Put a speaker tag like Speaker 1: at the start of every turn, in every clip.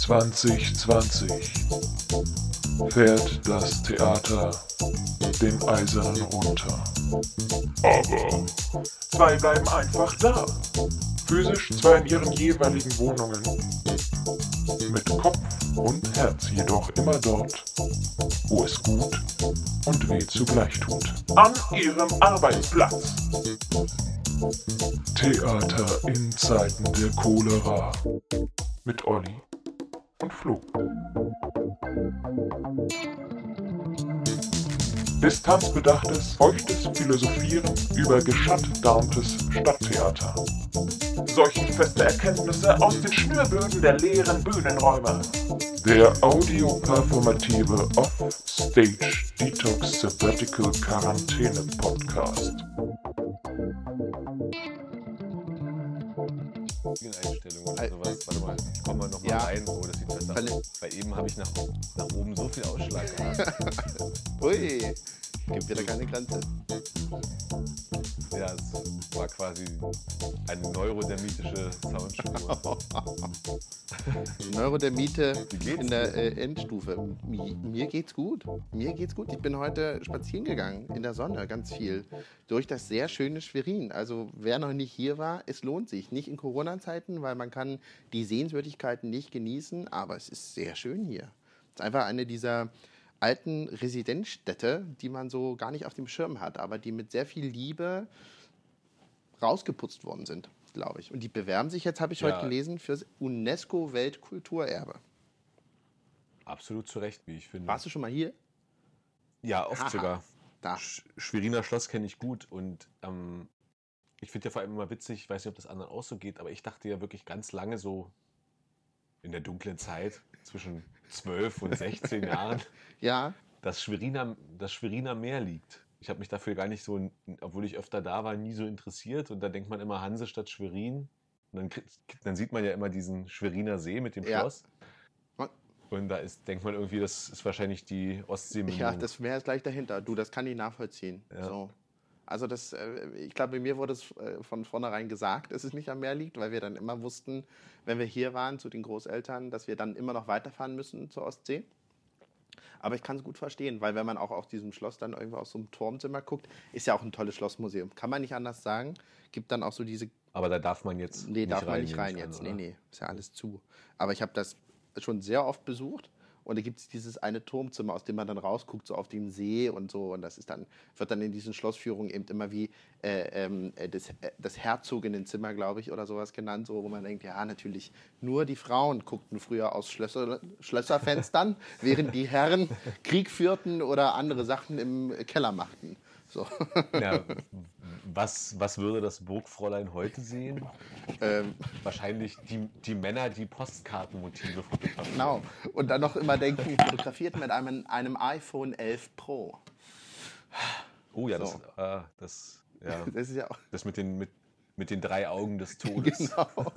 Speaker 1: 2020 fährt das Theater den Eisernen runter. Aber zwei bleiben einfach da. Physisch zwar in ihren jeweiligen Wohnungen, mit Kopf und Herz jedoch immer dort, wo es gut und weh zugleich tut. An ihrem Arbeitsplatz. Theater in Zeiten der Cholera. Mit Olli und Flo. Distanzbedachtes, feuchtes Philosophieren über geschattarmtes Stadttheater. Seuchenfeste Erkenntnisse aus den Schnürböden der leeren Bühnenräume. Der audioperformative Off-Stage Detox Sabbatical Quarantäne Podcast.
Speaker 2: Rein. Oh, das sieht
Speaker 3: Verle-
Speaker 2: aus. Bei eben habe ich nach, nach oben so viel Ausschlag gehabt.
Speaker 3: Ui, gibt wieder keine Grenze.
Speaker 2: ja, es war quasi eine neurodermitische Soundspur. Wie geht's
Speaker 3: in der äh, Endstufe. Mi- Mir geht's gut. Mir geht's gut. Ich bin heute spazieren gegangen in der Sonne ganz viel durch das sehr schöne Schwerin. Also wer noch nicht hier war, es lohnt sich. Nicht in Corona-Zeiten, weil man kann die Sehenswürdigkeiten nicht genießen, aber es ist sehr schön hier. Es ist einfach eine dieser alten Residenzstädte, die man so gar nicht auf dem Schirm hat, aber die mit sehr viel Liebe rausgeputzt worden sind, glaube ich. Und die bewerben sich jetzt, habe ich
Speaker 2: Ja.
Speaker 3: heute gelesen, fürs UNESCO-Weltkulturerbe.
Speaker 2: Absolut zu Recht, wie ich finde.
Speaker 3: Warst du schon mal hier?
Speaker 2: Ja, oft
Speaker 3: Haha.
Speaker 2: sogar.
Speaker 3: Da.
Speaker 2: Sch Schweriner Schloss kenne ich gut und ähm, ich finde ja vor allem immer witzig, ich weiß nicht, ob das anderen auch so geht, aber ich dachte ja wirklich ganz lange so in der dunklen Zeit zwischen 12 und 16 Jahren,
Speaker 3: Ja,
Speaker 2: dass Schweriner, das Schweriner Meer liegt. Ich habe mich dafür gar nicht so, obwohl ich öfter da war, nie so interessiert. Und da denkt man immer Hansestadt Schwerin. Und dann, kriegt- dann sieht man ja immer diesen Schweriner See mit dem
Speaker 3: Ja.
Speaker 2: Schloss. Und da ist, denkt man irgendwie, das ist wahrscheinlich die ostsee
Speaker 3: ja, das Meer ist gleich dahinter. Du, das kann ich nachvollziehen.
Speaker 2: Ja.
Speaker 3: So. Also das, äh, ich glaube, mir wurde es äh, von vornherein gesagt, dass es nicht am Meer liegt, weil wir dann immer wussten, wenn wir hier waren zu den Großeltern, dass wir dann immer noch weiterfahren müssen zur Ostsee. Aber ich kann es gut verstehen, weil wenn man auch aus diesem Schloss dann irgendwo aus so einem Turmzimmer guckt, ist ja auch ein tolles Schlossmuseum. Kann man nicht anders sagen. Gibt dann auch so diese
Speaker 2: Aber da darf man jetzt.
Speaker 3: Nee, darf man nicht rein
Speaker 2: an,
Speaker 3: jetzt.
Speaker 2: oder?
Speaker 3: Nee, nee, ist ja alles zu. Aber ich habe das schon sehr oft besucht. Und da gibt es dieses eine Turmzimmer, aus dem man dann rausguckt, so auf den See und so. Und das ist dann, wird dann in diesen Schlossführungen eben immer wie äh, ähm, äh, das, äh, das Herzoginnenzimmer, glaube ich, oder sowas genannt, so, wo man denkt, ja, natürlich, nur die Frauen guckten früher aus Schlösser, Schlösserfenstern, während die Herren Krieg führten oder andere Sachen im Keller machten. So.
Speaker 2: Ja, was, was würde das Burgfräulein heute sehen?
Speaker 3: ähm,
Speaker 2: Wahrscheinlich die, die Männer, die Postkartenmotive fotografieren.
Speaker 3: Genau. Und dann noch immer denken, fotografiert mit einem, einem iPhone 11 Pro.
Speaker 2: Oh ja, das,
Speaker 3: So.
Speaker 2: ah, das, ja,
Speaker 3: Das ist ja auch.
Speaker 2: das mit den, mit, mit den drei Augen des Todes.
Speaker 3: Genau.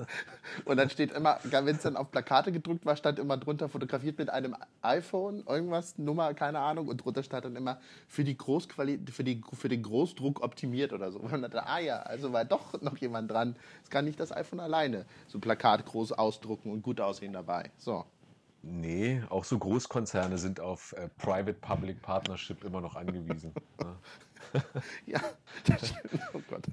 Speaker 3: Und dann steht immer, wenn es dann auf Plakate gedruckt war, stand immer drunter fotografiert mit einem iPhone, irgendwas, Nummer, keine Ahnung. Und drunter stand dann immer für, die Großquali für, die, für den Großdruck optimiert oder so. Und dann dachte, ah ja, also war doch noch jemand dran. Es kann nicht das iPhone alleine so Plakat groß ausdrucken und gut aussehen dabei. So.
Speaker 2: Nee, auch so Großkonzerne sind auf äh, Private-Public Partnership immer noch angewiesen. ne?
Speaker 3: Ja, das stimmt. Oh Gott.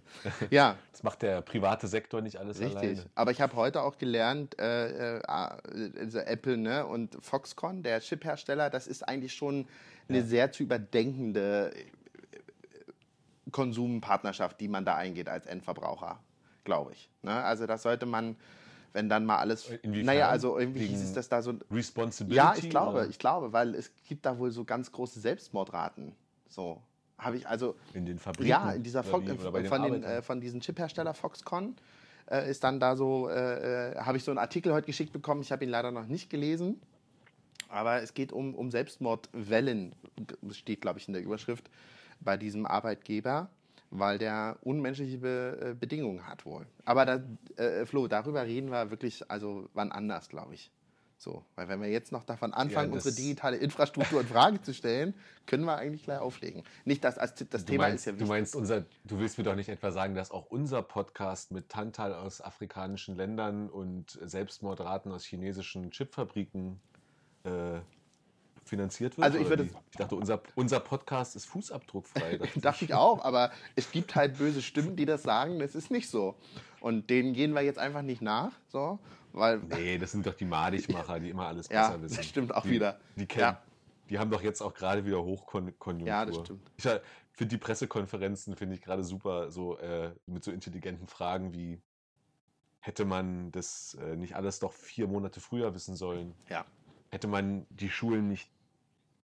Speaker 3: Ja,
Speaker 2: Das macht der private Sektor nicht alles
Speaker 3: Richtig.
Speaker 2: alleine.
Speaker 3: Aber ich habe heute auch gelernt, äh, äh, also Apple ne, und Foxconn, der Chip-Hersteller, das ist eigentlich schon eine sehr zu überdenkende äh, Konsumpartnerschaft, die man da eingeht als Endverbraucher, glaube ich. Ne? Also das sollte man, wenn dann mal alles.
Speaker 2: Inwiefern?
Speaker 3: Naja, also irgendwie hieß es, dass da so.
Speaker 2: Responsibility?
Speaker 3: Ja, ich glaube,
Speaker 2: oder?
Speaker 3: ich glaube, weil es gibt da wohl so ganz große Selbstmordraten. So habe ich also
Speaker 2: In den Fabriken?
Speaker 3: ja, in dieser Fox,
Speaker 2: bei den
Speaker 3: von, den, äh, von diesem Chiphersteller Foxconn äh, ist dann da so, äh, äh, habe ich so einen Artikel heute geschickt bekommen. Ich habe ihn leider noch nicht gelesen. Aber es geht um, um Selbstmordwellen, steht, glaube ich, in der Überschrift, bei diesem Arbeitgeber, weil der unmenschliche Be äh, Bedingungen hat wohl. Aber da, äh, Flo, darüber reden wir wirklich, also wann anders, glaube ich. So, weil wenn wir jetzt noch davon anfangen,
Speaker 2: Ja, das-
Speaker 3: unsere digitale Infrastruktur in Frage zu stellen, können wir eigentlich gleich auflegen. Nicht, dass das
Speaker 2: Du
Speaker 3: Thema
Speaker 2: meinst,
Speaker 3: ist ja
Speaker 2: du
Speaker 3: wichtig.
Speaker 2: meinst unser, du willst mir doch nicht etwa sagen, dass auch unser Podcast mit Tantal aus afrikanischen Ländern und Selbstmordraten aus chinesischen Chipfabriken äh, finanziert wird?
Speaker 3: Also ich würde
Speaker 2: ich dachte, unser, unser Podcast ist fußabdruckfrei. dachte
Speaker 3: Dachte ich auch, aber es gibt halt böse Stimmen, die das sagen, das ist nicht so. Und denen gehen wir jetzt einfach nicht nach, so, weil
Speaker 2: Nee, das sind doch die Madigmacher, die immer alles
Speaker 3: Ja,
Speaker 2: besser wissen.
Speaker 3: das stimmt auch
Speaker 2: die,
Speaker 3: wieder.
Speaker 2: Die kennen.
Speaker 3: Ja.
Speaker 2: Die haben doch jetzt auch gerade wieder Hochkonjunktur.
Speaker 3: Ja, das stimmt.
Speaker 2: Ich finde die Pressekonferenzen finde ich gerade super, so äh, mit so intelligenten Fragen wie hätte man das äh, nicht alles doch vier Monate früher wissen sollen?
Speaker 3: ja,
Speaker 2: Hätte man die Schulen nicht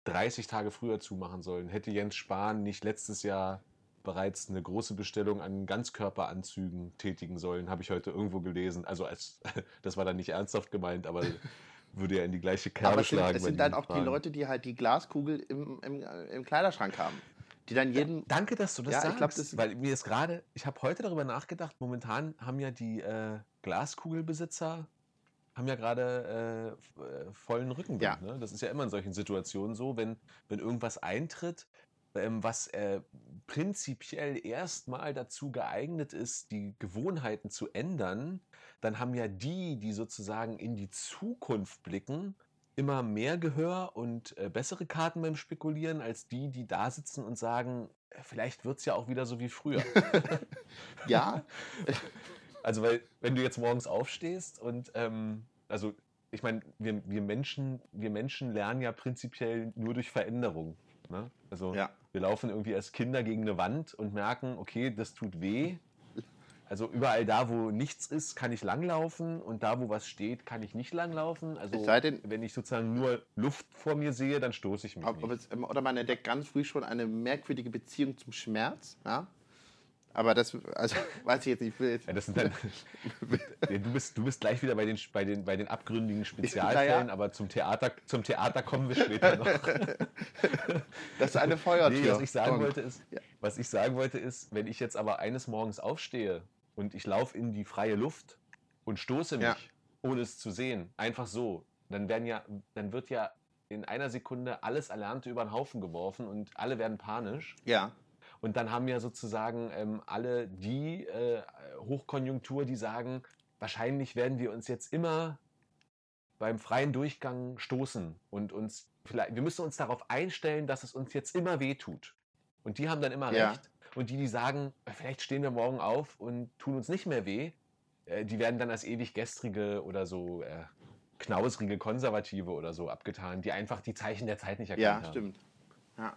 Speaker 2: 30 Tage früher zumachen sollen? Hätte Jens Spahn nicht letztes Jahr bereits eine große Bestellung an Ganzkörperanzügen tätigen sollen? Habe ich heute irgendwo gelesen. Also als das war dann nicht ernsthaft gemeint, aber würde ja in die gleiche Kerbe
Speaker 3: aber es sind,
Speaker 2: schlagen.
Speaker 3: es sind dann auch die
Speaker 2: Fragen.
Speaker 3: Leute, die halt die Glaskugel im, im, im Kleiderschrank haben. Die dann jeden.
Speaker 2: Danke, dass du das
Speaker 3: Ja, ich
Speaker 2: sagst.
Speaker 3: glaub, das-
Speaker 2: weil mir ist gerade, ich habe heute darüber nachgedacht, momentan haben ja die äh, Glaskugelbesitzer haben ja gerade äh, äh, vollen Rückenwind.
Speaker 3: Ja.
Speaker 2: Ne? Das ist ja immer in solchen Situationen so, wenn, wenn irgendwas eintritt, was äh, prinzipiell erstmal dazu geeignet ist, die Gewohnheiten zu ändern, dann haben ja die, die sozusagen in die Zukunft blicken, immer mehr Gehör und äh, bessere Karten beim Spekulieren als die, die da sitzen und sagen, äh, vielleicht wird es ja auch wieder so wie früher.
Speaker 3: Ja,
Speaker 2: Also, weil, wenn du jetzt morgens aufstehst und, ähm, also, ich meine, wir, wir, Menschen, wir Menschen lernen ja prinzipiell nur durch Veränderung. Ne? Also,
Speaker 3: Ja.
Speaker 2: wir laufen irgendwie als Kinder gegen eine Wand und merken, okay, das tut weh. Also, überall da, wo nichts ist, kann ich langlaufen und da, wo was steht, kann ich nicht langlaufen. Also,
Speaker 3: denn-
Speaker 2: wenn ich sozusagen nur Luft vor mir sehe, dann stoße ich mich
Speaker 3: ob, ob es, oder man entdeckt ganz früh schon eine merkwürdige Beziehung zum Schmerz. Ja? Aber das, also, weiß ich jetzt nicht. Ich will jetzt,
Speaker 2: Ja, das sind dann, Ja, du, bist, du bist gleich wieder bei den, bei den, bei den abgründigen Spezialfällen,
Speaker 3: Ja,
Speaker 2: aber zum Theater, zum Theater kommen wir später noch.
Speaker 3: das ist eine Feuertür.
Speaker 2: Nee, was ich sagen wollte ist, was ich sagen wollte ist, wenn ich jetzt aber eines Morgens aufstehe und ich laufe in die freie Luft und stoße mich, ohne es zu sehen, einfach so, dann werden ja, dann wird ja in einer Sekunde alles Erlernte über den Haufen geworfen und alle werden panisch.
Speaker 3: Ja,
Speaker 2: Und dann haben ja sozusagen ähm, alle die äh, Hochkonjunktur, die sagen, wahrscheinlich werden wir uns jetzt immer beim freien Durchgang stoßen und uns vielleicht, wir müssen uns darauf einstellen, dass es uns jetzt immer wehtut. Und die haben dann immer
Speaker 3: Ja.
Speaker 2: recht. Und die, die sagen, vielleicht stehen wir morgen auf und tun uns nicht mehr weh, äh, die werden dann als ewig gestrige oder so äh, knausrige Konservative oder so abgetan, die einfach die Zeichen der Zeit nicht erkannt
Speaker 3: ja,
Speaker 2: haben.
Speaker 3: stimmt. Ja.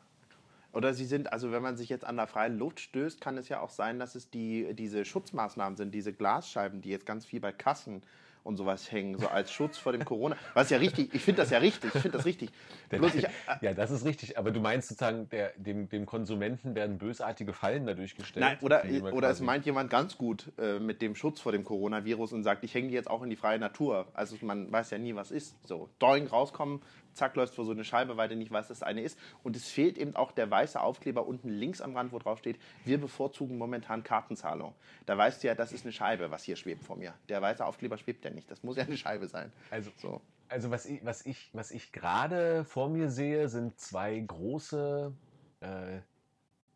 Speaker 3: Oder sie sind, also wenn man sich jetzt an der freien Luft stößt, kann es ja auch sein, dass es die, diese Schutzmaßnahmen sind, diese Glasscheiben, die jetzt ganz viel bei Kassen und sowas hängen, so als Schutz vor dem Corona. Was ja richtig, ich finde das ja richtig, ich finde das richtig. Bloß ich,
Speaker 2: ja, das ist richtig. Aber du meinst sozusagen, der, dem, dem Konsumenten werden bösartige Fallen dadurch gestellt.
Speaker 3: Nein, oder, oder es meint jemand ganz gut äh, mit dem Schutz vor dem Coronavirus und sagt, ich hänge die jetzt auch in die freie Natur. Also man weiß ja nie, was ist. So, doing rauskommen, zack, läufst vor so eine Scheibe, weil du nicht weißt, was das eine ist. Und es fehlt eben auch der weiße Aufkleber unten links am Rand, wo drauf steht, wir bevorzugen momentan Kartenzahlung. Da weißt du ja, das ist eine Scheibe, was hier schwebt vor mir. Der weiße Aufkleber schwebt ja nicht. Das muss ja eine Scheibe sein.
Speaker 2: Also,
Speaker 3: So.
Speaker 2: also was ich, was ich, was ich gerade vor mir sehe, sind zwei große äh,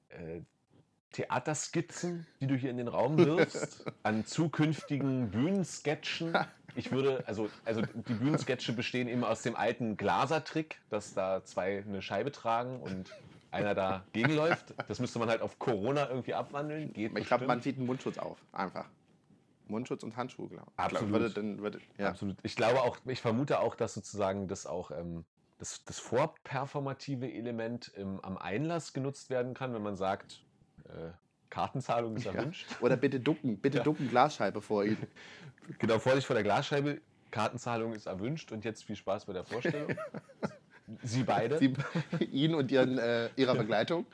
Speaker 2: äh, Theaterskizzen, die du hier in den Raum wirfst, an zukünftigen Bühnensketchen. Ich würde, also, also die Bühnensketche bestehen eben aus dem alten Glaser-Trick, dass da zwei eine Scheibe tragen und einer da gegenläuft. Das müsste man halt auf Corona irgendwie abwandeln. Geht
Speaker 3: Ich glaube, man zieht einen Mundschutz auf. Einfach. Mundschutz und Handschuhe, glaube ich.
Speaker 2: Absolut.
Speaker 3: Würde, dann, würde, ja.
Speaker 2: Absolut. Ich glaube auch, ich vermute auch, dass sozusagen das auch ähm, das, das vorperformative Element ähm, am Einlass genutzt werden kann, wenn man sagt, äh, Kartenzahlung ist
Speaker 3: Ja.
Speaker 2: erwünscht.
Speaker 3: Oder bitte ducken, bitte
Speaker 2: Ja.
Speaker 3: ducken Glasscheibe vor Ihnen.
Speaker 2: Genau, Vorsicht vor der Glasscheibe, Kartenzahlung ist erwünscht und jetzt viel Spaß bei der Vorstellung. Sie beide.
Speaker 3: Sie, ihn und ihren, äh, ihrer Begleitung.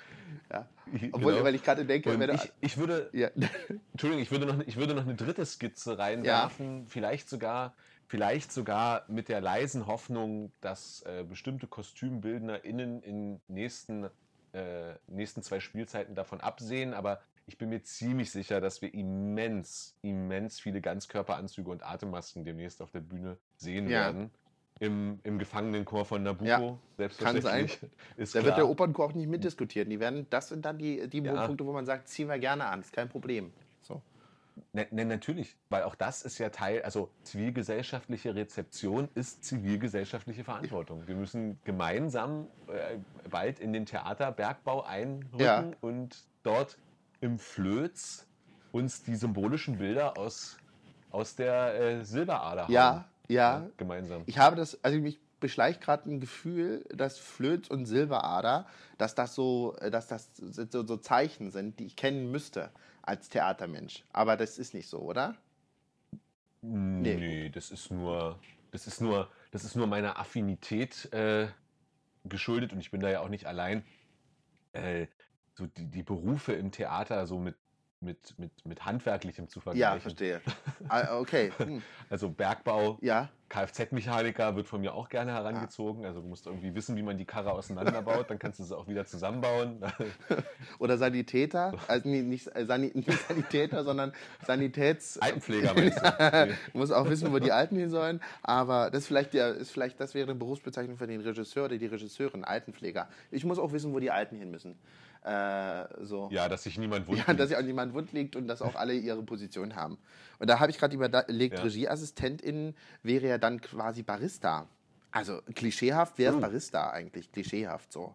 Speaker 3: Ja. Obwohl,
Speaker 2: Genau.
Speaker 3: weil ich gerade denke, wenn
Speaker 2: ich, ich würde,
Speaker 3: ja,
Speaker 2: Entschuldigung, ich würde noch, ich würde noch eine dritte Skizze reinwerfen, vielleicht sogar, vielleicht sogar mit der leisen Hoffnung, dass äh, bestimmte KostümbildnerInnen in nächsten, äh, nächsten zwei Spielzeiten davon absehen, aber ich bin mir ziemlich sicher, dass wir immens, immens viele Ganzkörperanzüge und Atemmasken demnächst auf der Bühne sehen
Speaker 3: Ja.
Speaker 2: werden. im, im Gefangenenchor von Nabucco,
Speaker 3: Ja,
Speaker 2: selbstverständlich. Ist
Speaker 3: Da wird
Speaker 2: klar.
Speaker 3: der Opernchor auch nicht mitdiskutieren. Die werden, das sind dann die, die
Speaker 2: Ja.
Speaker 3: Punkte, wo man sagt, ziehen wir gerne an, ist kein Problem.
Speaker 2: Ne, ne, natürlich, weil auch das ist ja Teil, also zivilgesellschaftliche Rezeption ist zivilgesellschaftliche Verantwortung. Wir müssen gemeinsam äh, bald in den Theaterbergbau einrücken
Speaker 3: Ja.
Speaker 2: und dort im Flöz uns die symbolischen Bilder aus, aus der äh, Silberader
Speaker 3: Ja,
Speaker 2: hauen.
Speaker 3: ja.
Speaker 2: gemeinsam.
Speaker 3: Ich habe das, also mich beschleicht gerade ein Gefühl, dass Flöz und Silberader, dass das so, äh, dass das so, so Zeichen sind, die ich kennen müsste als Theatermensch. Aber das ist nicht so, oder?
Speaker 2: Nee, das ist nur, das ist nur, das ist nur meiner Affinität äh, geschuldet und ich bin da ja auch nicht allein. Äh, so die, die Berufe im Theater so mit, mit, mit, mit Handwerklichem zu vergleichen.
Speaker 3: Ja, verstehe. Ah, okay. Hm.
Speaker 2: Also Bergbau,
Speaker 3: Ja,
Speaker 2: Kfz-Mechaniker wird von mir auch gerne herangezogen. Also du musst irgendwie wissen, wie man die Karre auseinanderbaut, dann kannst du sie auch wieder zusammenbauen.
Speaker 3: oder Sanitäter, also nicht, äh, Sani nicht Sanitäter, sondern Sanitäts...
Speaker 2: Altenpfleger meinst du?
Speaker 3: Du musst auch wissen, wo die Alten hin sollen. Aber das vielleicht, ist vielleicht das wäre eine Berufsbezeichnung für den Regisseur oder die Regisseurin, Altenpfleger. Ich muss auch wissen, wo die Alten hin müssen. Äh, so.
Speaker 2: Ja, dass sich niemand wundert.
Speaker 3: Ja, dass sich auch niemand wund liegt und dass auch alle ihre Position haben. Und da habe ich gerade überlegt,
Speaker 2: Ja.
Speaker 3: Regieassistentin wäre ja dann quasi Barista. Also klischeehaft wäre es
Speaker 2: Oh.
Speaker 3: Barista eigentlich, klischeehaft so.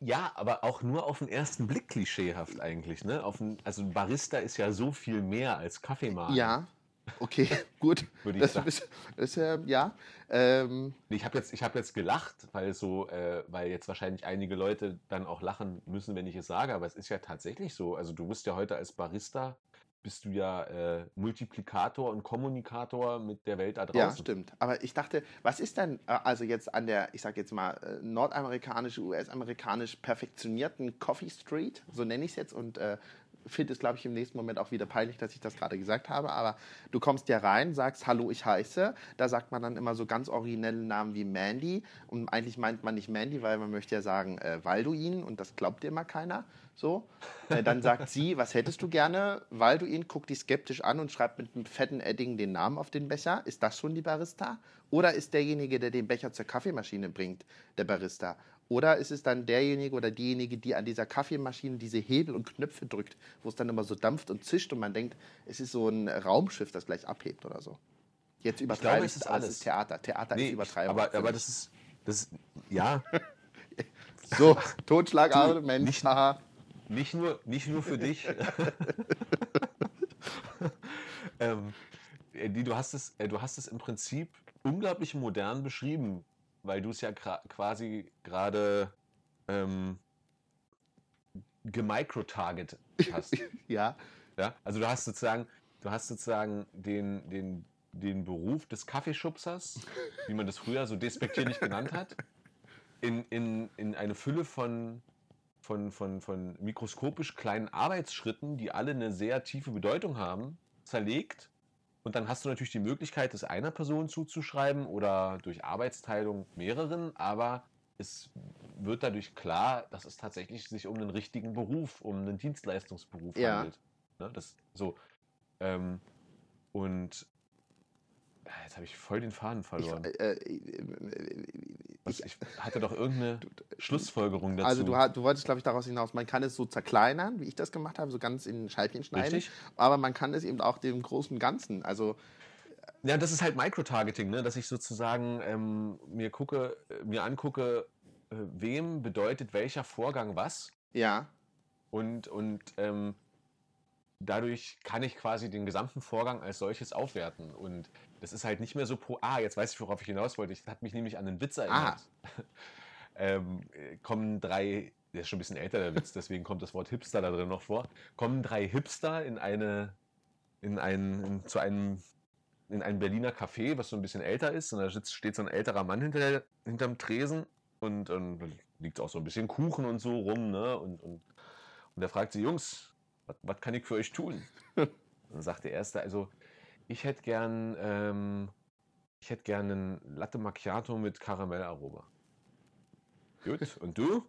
Speaker 2: Ja, aber auch nur auf den ersten Blick klischeehaft eigentlich. Ne? Auf den, also ein Barista ist ja so viel mehr als Kaffeemacher.
Speaker 3: Ja, okay, gut.
Speaker 2: Würde ich
Speaker 3: Das
Speaker 2: sagen.
Speaker 3: ist, ist äh, ja. Ähm,
Speaker 2: Ich habe jetzt, ich hab jetzt gelacht, weil, so, äh, weil jetzt wahrscheinlich einige Leute dann auch lachen müssen, wenn ich es sage, aber es ist ja tatsächlich so. Also du bist ja heute als Barista, bist du ja äh, Multiplikator und Kommunikator mit der Welt da draußen.
Speaker 3: Ja, stimmt. Aber ich dachte, was ist denn äh, also jetzt an der, ich sag jetzt mal, äh, nordamerikanisch, US-amerikanisch perfektionierten Coffee Street, so nenne ich es jetzt und äh, finde es, glaube ich, im nächsten Moment auch wieder peinlich, dass ich das gerade gesagt habe. Aber du kommst ja rein, sagst Hallo, ich heiße. Da sagt man dann immer so ganz originelle Namen wie Mandy. Und eigentlich meint man nicht Mandy, weil man möchte ja sagen äh, Walduin und das glaubt dir immer keiner. So. Äh, dann sagt sie, was hättest du gerne? Walduin guckt dich skeptisch an und schreibt mit einem fetten Edding den Namen auf den Becher. Ist das schon die Barista? Oder ist derjenige, der den Becher zur Kaffeemaschine bringt, der Barista? Oder ist es dann derjenige oder diejenige, die an dieser Kaffeemaschine diese Hebel und Knöpfe drückt, wo es dann immer so dampft und zischt und man denkt, es ist so ein Raumschiff, das gleich abhebt oder so. Jetzt übertreibe
Speaker 2: glaube,
Speaker 3: ich
Speaker 2: es ist alles.
Speaker 3: ist Theater. Theater
Speaker 2: Nee,
Speaker 3: ist Übertreibung.
Speaker 2: aber, aber das ist, das ist, ja,
Speaker 3: so, Totschlagargument,
Speaker 2: nicht-
Speaker 3: haha.
Speaker 2: nicht nur, nicht nur für dich. ähm, äh, du, hast es, äh, du hast es im Prinzip unglaublich modern beschrieben, weil du es ja quasi gerade ähm, gemicrotarget hast.
Speaker 3: Ja,
Speaker 2: Ja? Also du hast sozusagen, du hast sozusagen den, den, den Beruf des Kaffeeschubsers, wie man das früher so despektierlich genannt hat, in, in, in eine Fülle von, von, von, von mikroskopisch kleinen Arbeitsschritten, die alle eine sehr tiefe Bedeutung haben, zerlegt. Und dann hast du natürlich die Möglichkeit, es einer Person zuzuschreiben oder durch Arbeitsteilung mehreren, aber es wird dadurch klar, dass es tatsächlich sich um einen richtigen Beruf, um einen Dienstleistungsberuf
Speaker 3: Ja.
Speaker 2: handelt. Ne, das so. Ähm, und äh, jetzt habe ich voll den Faden
Speaker 3: ich,
Speaker 2: verloren.
Speaker 3: äh, äh,
Speaker 2: Was,
Speaker 3: ich,
Speaker 2: ich hatte doch irgendeine Schlussfolgerung dazu.
Speaker 3: also du, du wolltest, glaube ich, daraus hinaus, man kann es so zerkleinern, wie ich das gemacht habe, so ganz in Scheibchen schneiden.
Speaker 2: Richtig.
Speaker 3: Aber man kann es eben auch dem großen Ganzen, also
Speaker 2: Ja, das ist halt Microtargeting, ne? dass ich sozusagen ähm, mir gucke, äh, mir angucke, äh, wem bedeutet welcher Vorgang was
Speaker 3: ja,
Speaker 2: und, und ähm, dadurch kann ich quasi den gesamten Vorgang als solches aufwerten. Und das ist halt nicht mehr so pro. Ah, jetzt weiß ich, worauf ich hinaus wollte. Das hat mich nämlich an einen Witz erinnert. ähm, äh, kommen drei, der ist schon ein bisschen älter, der Witz, deswegen kommt das Wort Hipster da drin noch vor. Kommen drei Hipster in eine, in ein, in, zu einem, in ein Berliner Café, was so ein bisschen älter ist. Und da sitzt, steht so ein älterer Mann hinter der, hinterm Tresen und, und da liegt auch so ein bisschen Kuchen und so rum, ne? Und, und, und der fragt sie, Jungs, was- was kann ich für euch tun? dann sagt der Erste, also ich hätte gern, ähm, ich hätte gern einen Latte Macchiato mit Karamellaroma. Gut, und du?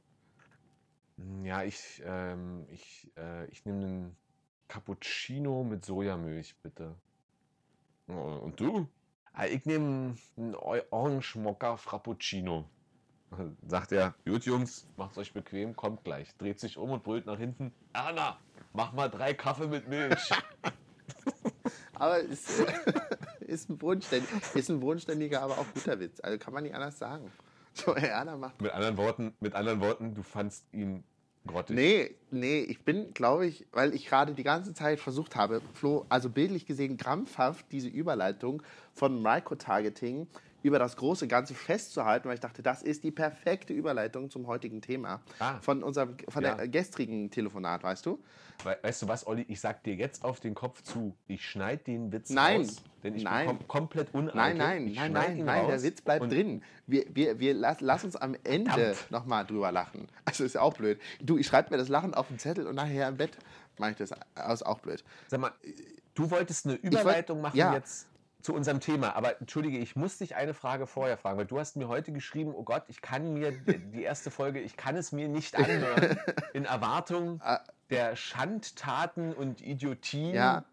Speaker 2: "Hm, Ja, ich, ähm, ich, äh, ich nehme einen Cappuccino mit Sojamilch, bitte. "Oh, Und du? Ah, Ich nehme einen Orange Mokka Frappuccino. Sagt er, gut Jungs, macht's euch bequem, kommt gleich. Dreht sich um und brüllt nach hinten. Erna, mach mal drei Kaffee mit Milch.
Speaker 3: Aber ist, ist, ein bodenständig, ist ein bodenständiger, aber auch guter Witz. Also kann man nicht anders sagen. So, Erna macht.
Speaker 2: mit anderen Worten, mit anderen Worten, du fandst ihn grottig.
Speaker 3: Nee, nee, ich bin, glaube ich, weil ich gerade die ganze Zeit versucht habe, Flo, also bildlich gesehen, krampfhaft diese Überleitung von Microtargeting über das große Ganze festzuhalten, weil ich dachte, das ist die perfekte Überleitung zum heutigen Thema.
Speaker 2: Ah.
Speaker 3: Von unserem, von
Speaker 2: Ja.
Speaker 3: der gestrigen Telefonat, weißt du?
Speaker 2: We weißt du was, Olli? Ich sag dir jetzt auf den Kopf zu. Ich schneide den Witz
Speaker 3: Nein.
Speaker 2: raus. Denn ich
Speaker 3: Nein.
Speaker 2: bin kom komplett uneitel.
Speaker 3: Nein, nein,
Speaker 2: Ich
Speaker 3: nein, nein, nein, der Witz bleibt drin. Wir, wir, wir lass, lass uns am Ende nochmal drüber lachen. Also ist ja auch blöd. Du, ich schreibe mir das Lachen auf den Zettel und nachher im Bett mache ich das. Das ist auch blöd.
Speaker 2: Sag mal, du wolltest eine Überleitung machen
Speaker 3: ja.
Speaker 2: jetzt zu unserem Thema. Aber entschuldige, ich muss dich eine Frage vorher fragen, weil du hast mir heute geschrieben, oh Gott, ich kann mir die erste Folge, ich kann es mir nicht anhören, in Erwartung
Speaker 3: Ah.
Speaker 2: der Schandtaten und Idiotien,
Speaker 3: Ja.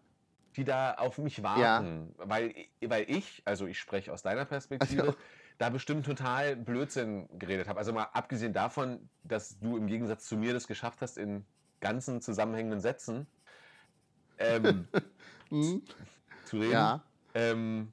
Speaker 2: die da auf mich warten. Weil, weil ich, also ich spreche aus deiner Perspektive,
Speaker 3: Also.
Speaker 2: da bestimmt total Blödsinn geredet habe. Also mal abgesehen davon, dass du im Gegensatz zu mir das geschafft hast, in ganzen zusammenhängenden Sätzen ähm,
Speaker 3: Hm?
Speaker 2: zu reden.
Speaker 3: Ja.
Speaker 2: Ähm,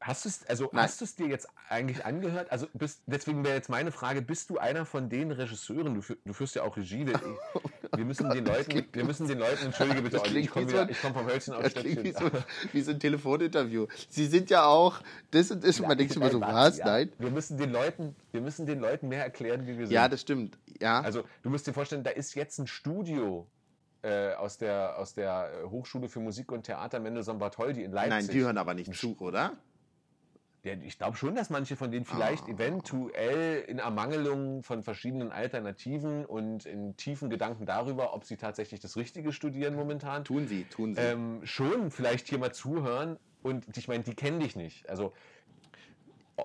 Speaker 2: hast du es also
Speaker 3: Nein.
Speaker 2: hast du es dir jetzt eigentlich angehört? Also bist, deswegen wäre jetzt meine Frage: Bist du einer von den Regisseuren? Du, du führst ja auch Regie. Wir, wir müssen den Leuten, wir müssen den Leuten, entschuldige bitte, Olli, ich komme
Speaker 3: so
Speaker 2: komme vom Hölzchen auf
Speaker 3: wie so, wie so ein Telefoninterview. Sie sind ja auch, das und das, und man denkt immer so, was?
Speaker 2: ja.
Speaker 3: Nein?
Speaker 2: Wir müssen den Leuten, wir müssen den Leuten mehr erklären, wie wir sind.
Speaker 3: Ja, das stimmt. Ja.
Speaker 2: Also du musst dir vorstellen, da ist jetzt ein Studio äh, aus der, aus der äh, Hochschule für Musik und Theater Mendelssohn Bartholdy in Leipzig.
Speaker 3: Nein, die hören aber nicht zu, oder?
Speaker 2: Ja, ich glaube schon, dass manche von denen vielleicht
Speaker 3: Ah.
Speaker 2: eventuell in Ermangelung von verschiedenen Alternativen und in tiefen Gedanken darüber, ob sie tatsächlich das Richtige studieren momentan,
Speaker 3: Tun sie, tun sie.
Speaker 2: ähm, schon vielleicht hier mal zuhören. Und ich meine, die kennen dich nicht. Also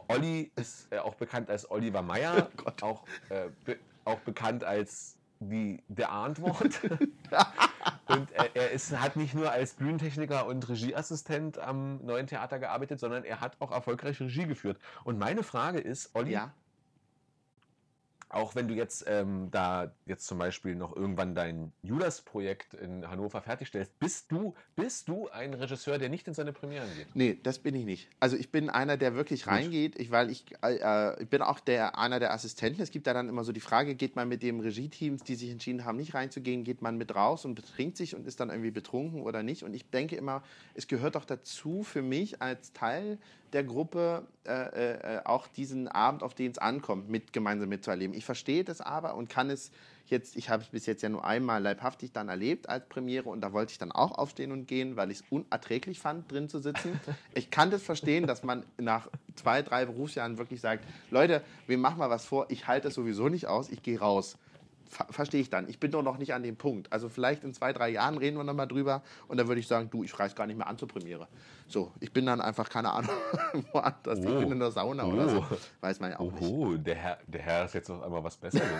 Speaker 2: Olli ist äh, auch bekannt als Oliver Meyer,
Speaker 3: Oh
Speaker 2: auch, äh, be auch bekannt als die, der Antwort. und äh, er ist, hat nicht nur als Bühnentechniker und Regieassistent am neuen Theater gearbeitet, sondern er hat auch erfolgreich Regie geführt. Und meine Frage ist, Olli,
Speaker 3: ja.
Speaker 2: Auch wenn du jetzt ähm, da jetzt zum Beispiel noch irgendwann dein Judas-Projekt in Hannover fertigstellst, bist du, bist du ein Regisseur, der nicht in seine Premieren geht?
Speaker 3: Nee, das bin ich nicht. Also ich bin einer, der wirklich
Speaker 2: Gut.
Speaker 3: reingeht, ich, weil ich, äh, ich bin auch der, einer der Assistenten. Es gibt da dann immer so die Frage, geht man mit dem Regie-Teams, die sich entschieden haben, nicht reinzugehen, geht man mit raus und betrinkt sich und ist dann irgendwie betrunken oder nicht? Und ich denke immer, es gehört doch dazu für mich als Teil der Gruppe äh, äh, auch diesen Abend, auf den es ankommt, mit gemeinsam mitzuerleben. Ich verstehe das aber und kann es jetzt, ich habe es bis jetzt ja nur einmal leibhaftig dann erlebt als Premiere und da wollte ich dann auch aufstehen und gehen, weil ich es unerträglich fand, drin zu sitzen. Ich kann das verstehen, dass man nach zwei, drei Berufsjahren wirklich sagt, Leute, wir machen mal was vor, ich halte das sowieso nicht aus, ich gehe raus. Ver Verstehe ich dann. Ich bin doch noch nicht an dem Punkt. Also vielleicht in zwei, drei Jahren reden wir nochmal drüber und dann würde ich sagen, du, ich reiß gar nicht mehr an zur Premiere. So, ich bin dann einfach, keine Ahnung, woanders. Ich
Speaker 2: Oh.
Speaker 3: bin in der Sauna oder so.
Speaker 2: Oh.
Speaker 3: Weiß man ja auch nicht.
Speaker 2: Oho, der Herr, der Herr ist jetzt auf einmal was Besseres.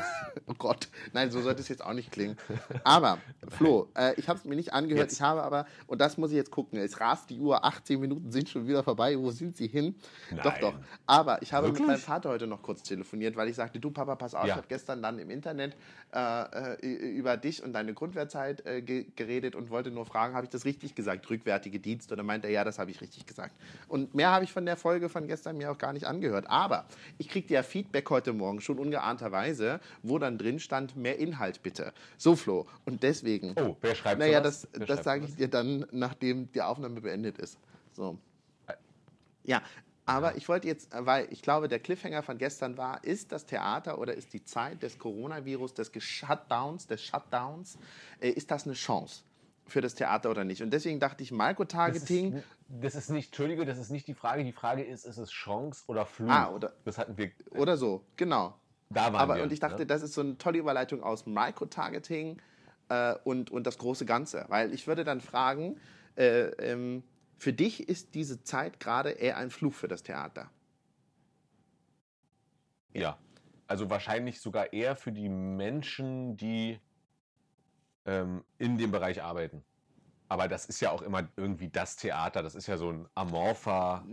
Speaker 3: Oh Gott, nein, so sollte es jetzt auch nicht klingen. Aber, Flo, äh, ich habe es mir nicht angehört.
Speaker 2: Jetzt.
Speaker 3: Ich habe aber, und das muss ich jetzt gucken, es rast die Uhr, 18 Minuten sind schon wieder vorbei. Wo sind sie hin? Doch,
Speaker 2: Nein.
Speaker 3: doch. Aber ich habe
Speaker 2: Wirklich?
Speaker 3: mit meinem Vater heute noch kurz telefoniert, weil ich sagte, du Papa, pass auf, ich
Speaker 2: Ja.
Speaker 3: habe gestern dann im Internet äh, äh, über dich und deine Grundwertzeit äh, ge geredet und wollte nur fragen, habe ich das richtig gesagt, rückwärtige Dienst? Oder meint er, ja, das habe ich richtig gesagt. Und mehr habe ich von der Folge von gestern mir auch gar nicht angehört. Aber ich kriegte ja Feedback heute Morgen schon ungeahnterweise, wo dann drin stand, mehr Inhalt bitte. So, Flo. Und deswegen.
Speaker 2: Oh, wer schreibt
Speaker 3: Naja, das,
Speaker 2: Wer
Speaker 3: das sage ich dir dann, nachdem die Aufnahme beendet ist. So. Ja, aber ich wollte jetzt, weil ich glaube, der Cliffhanger von gestern war, ist das Theater oder ist die Zeit des Coronavirus, des Shutdowns, des Shutdowns, äh, ist das eine Chance für das Theater oder nicht? Und deswegen dachte ich,
Speaker 2: Das
Speaker 3: Microtargeting,
Speaker 2: das ist nicht, Entschuldige, das ist nicht die Frage. Die Frage ist, ist es Chance oder Fluch?
Speaker 3: Ah, oder-
Speaker 2: das hatten wir.
Speaker 3: oder so, genau.
Speaker 2: Da waren
Speaker 3: Aber
Speaker 2: wir.
Speaker 3: und ich dachte,
Speaker 2: ne?
Speaker 3: das ist so eine tolle Überleitung aus Microtargeting äh, und, und das große Ganze. Weil ich würde dann fragen, äh, ähm, für dich ist diese Zeit gerade eher ein Fluch für das Theater.
Speaker 2: Ja. Also wahrscheinlich sogar eher für die Menschen, die ähm, in dem Bereich arbeiten. Aber das ist ja auch immer irgendwie das Theater. Das ist ja so ein amorpher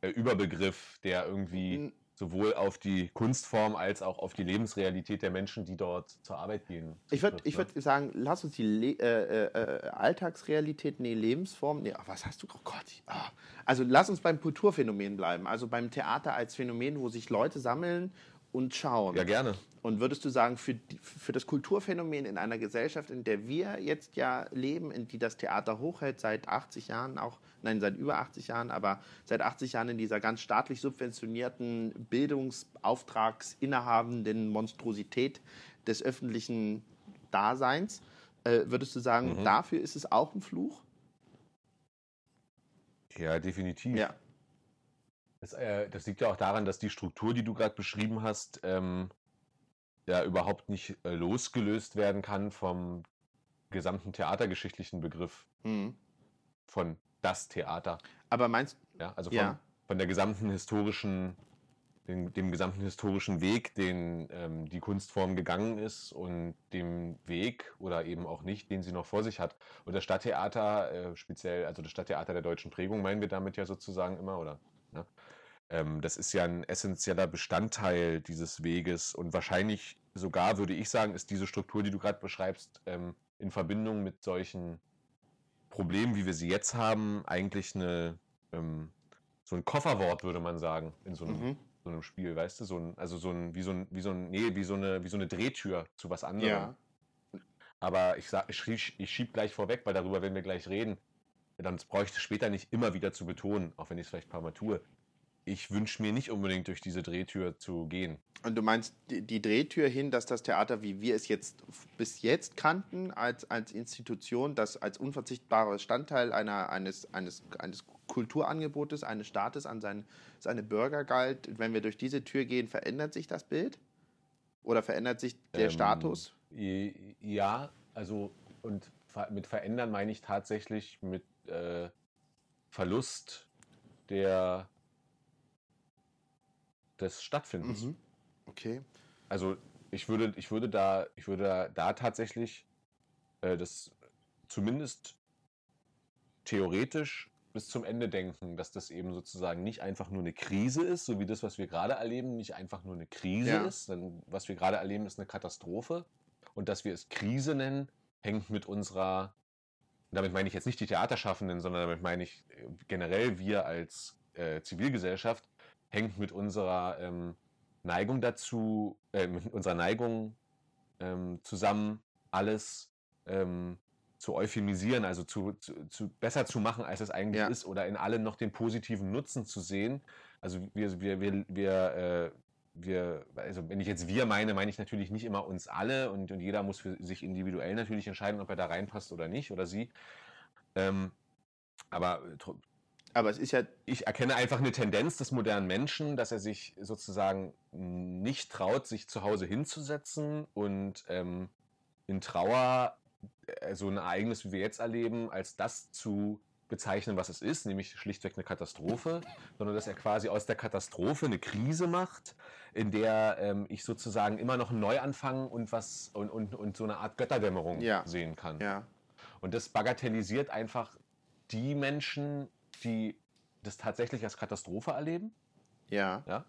Speaker 2: äh, Überbegriff, der irgendwie sowohl auf die Kunstform als auch auf die Lebensrealität der Menschen, die dort zur Arbeit gehen.
Speaker 3: Ich würde
Speaker 2: ne?
Speaker 3: würd sagen, lass uns die Le äh, äh, Alltagsrealität, nee, Lebensform, nee, ach, was hast du? Oh Gott. ah. Also lass uns beim Kulturphänomen bleiben, also beim Theater als Phänomen, wo sich Leute sammeln und schauen.
Speaker 2: Ja, gerne.
Speaker 3: Und würdest du sagen, für, für das Kulturphänomen in einer Gesellschaft, in der wir jetzt ja leben, in die das Theater hochhält, seit 80 Jahren auch, nein, seit über 80 Jahren, aber seit 80 Jahren in dieser ganz staatlich subventionierten, bildungsauftragsinnehabenden Monstrosität des öffentlichen Daseins, äh, würdest du sagen,
Speaker 2: Mhm.
Speaker 3: dafür ist es auch ein Fluch?
Speaker 2: Ja, definitiv.
Speaker 3: Ja.
Speaker 2: Das, äh, das liegt ja auch daran, dass die Struktur, die du gerade beschrieben hast, ähm, ja überhaupt nicht äh, losgelöst werden kann vom gesamten theatergeschichtlichen Begriff
Speaker 3: Mhm.
Speaker 2: von das Theater.
Speaker 3: Aber meinst
Speaker 2: Ja, also von,
Speaker 3: Ja.
Speaker 2: von der gesamten historischen, dem, dem gesamten historischen Weg, den ähm, die Kunstform gegangen ist und dem Weg oder eben auch nicht, den sie noch vor sich hat. Und das Stadttheater, äh, speziell, also das Stadttheater der deutschen Prägung, meinen wir damit ja sozusagen immer, oder? Ne? Ähm, das ist ja ein essentieller Bestandteil dieses Weges und wahrscheinlich sogar, würde ich sagen, ist diese Struktur, die du gerade beschreibst, ähm, in Verbindung mit solchen Problemen, wie wir sie jetzt haben, eigentlich eine, ähm, so ein Kofferwort, würde man sagen, in so einem,
Speaker 3: Mhm.
Speaker 2: so einem Spiel, weißt du? So ein, also so ein, wie so ein, wie so ein, nee, wie so eine, wie so eine Drehtür zu was anderem.
Speaker 3: Ja.
Speaker 2: Aber ich sag, ich, ich schieb gleich vorweg, weil darüber werden wir gleich reden. Dann bräuchte ich später nicht immer wieder zu betonen, auch wenn ich es vielleicht ein paar Mal tue. Ich wünsche mir nicht unbedingt durch diese Drehtür zu gehen.
Speaker 3: Und du meinst die, die Drehtür hin, dass das Theater, wie wir es jetzt bis jetzt kannten, als, als Institution, das als unverzichtbarer Bestandteil einer, eines, eines, eines Kulturangebotes, eines Staates an sein, seine Bürger galt, wenn wir durch diese Tür gehen, verändert sich das Bild? Oder verändert sich der
Speaker 2: Ähm,
Speaker 3: Status?
Speaker 2: Ja, also und mit verändern meine ich tatsächlich mit äh, Verlust der des Stattfindens.
Speaker 3: Mhm. Okay.
Speaker 2: Also ich würde, ich würde da, ich würde da, da tatsächlich äh, das zumindest theoretisch bis zum Ende denken, dass das eben sozusagen nicht einfach nur eine Krise ist, so wie das, was wir gerade erleben, nicht einfach nur eine Krise
Speaker 3: Ja.
Speaker 2: ist, denn was wir gerade erleben, ist eine Katastrophe. Und dass wir es Krise nennen, hängt mit unserer, damit meine ich jetzt nicht die Theaterschaffenden, sondern damit meine ich äh, generell wir als äh, Zivilgesellschaft, hängt mit unserer ähm, Neigung dazu, äh, mit unserer Neigung ähm, zusammen, alles ähm, zu euphemisieren, also zu, zu, zu besser zu machen, als es eigentlich
Speaker 3: Ja.
Speaker 2: ist, oder in allem noch den positiven Nutzen zu sehen. Also wir, wir, wir, wir, äh, wir, also wenn ich jetzt wir meine, meine ich natürlich nicht immer uns alle und, und jeder muss für sich individuell natürlich entscheiden, ob er da reinpasst oder nicht oder sie. Ähm, aber tr-
Speaker 3: Aber es ist ja,
Speaker 2: ich erkenne einfach eine Tendenz des modernen Menschen, dass er sich sozusagen nicht traut, sich zu Hause hinzusetzen und ähm, in Trauer äh, so ein Ereignis, wie wir jetzt erleben, als das zu bezeichnen, was es ist, nämlich schlichtweg eine Katastrophe, sondern dass er quasi aus der Katastrophe eine Krise macht, in der ähm, ich sozusagen immer noch einen Neuanfang und was und, und, und so eine Art Götterdämmerung
Speaker 3: Ja.
Speaker 2: sehen kann.
Speaker 3: ja.
Speaker 2: Und das bagatellisiert einfach die Menschen, die das tatsächlich als Katastrophe erleben.
Speaker 3: Ja.
Speaker 2: Ja?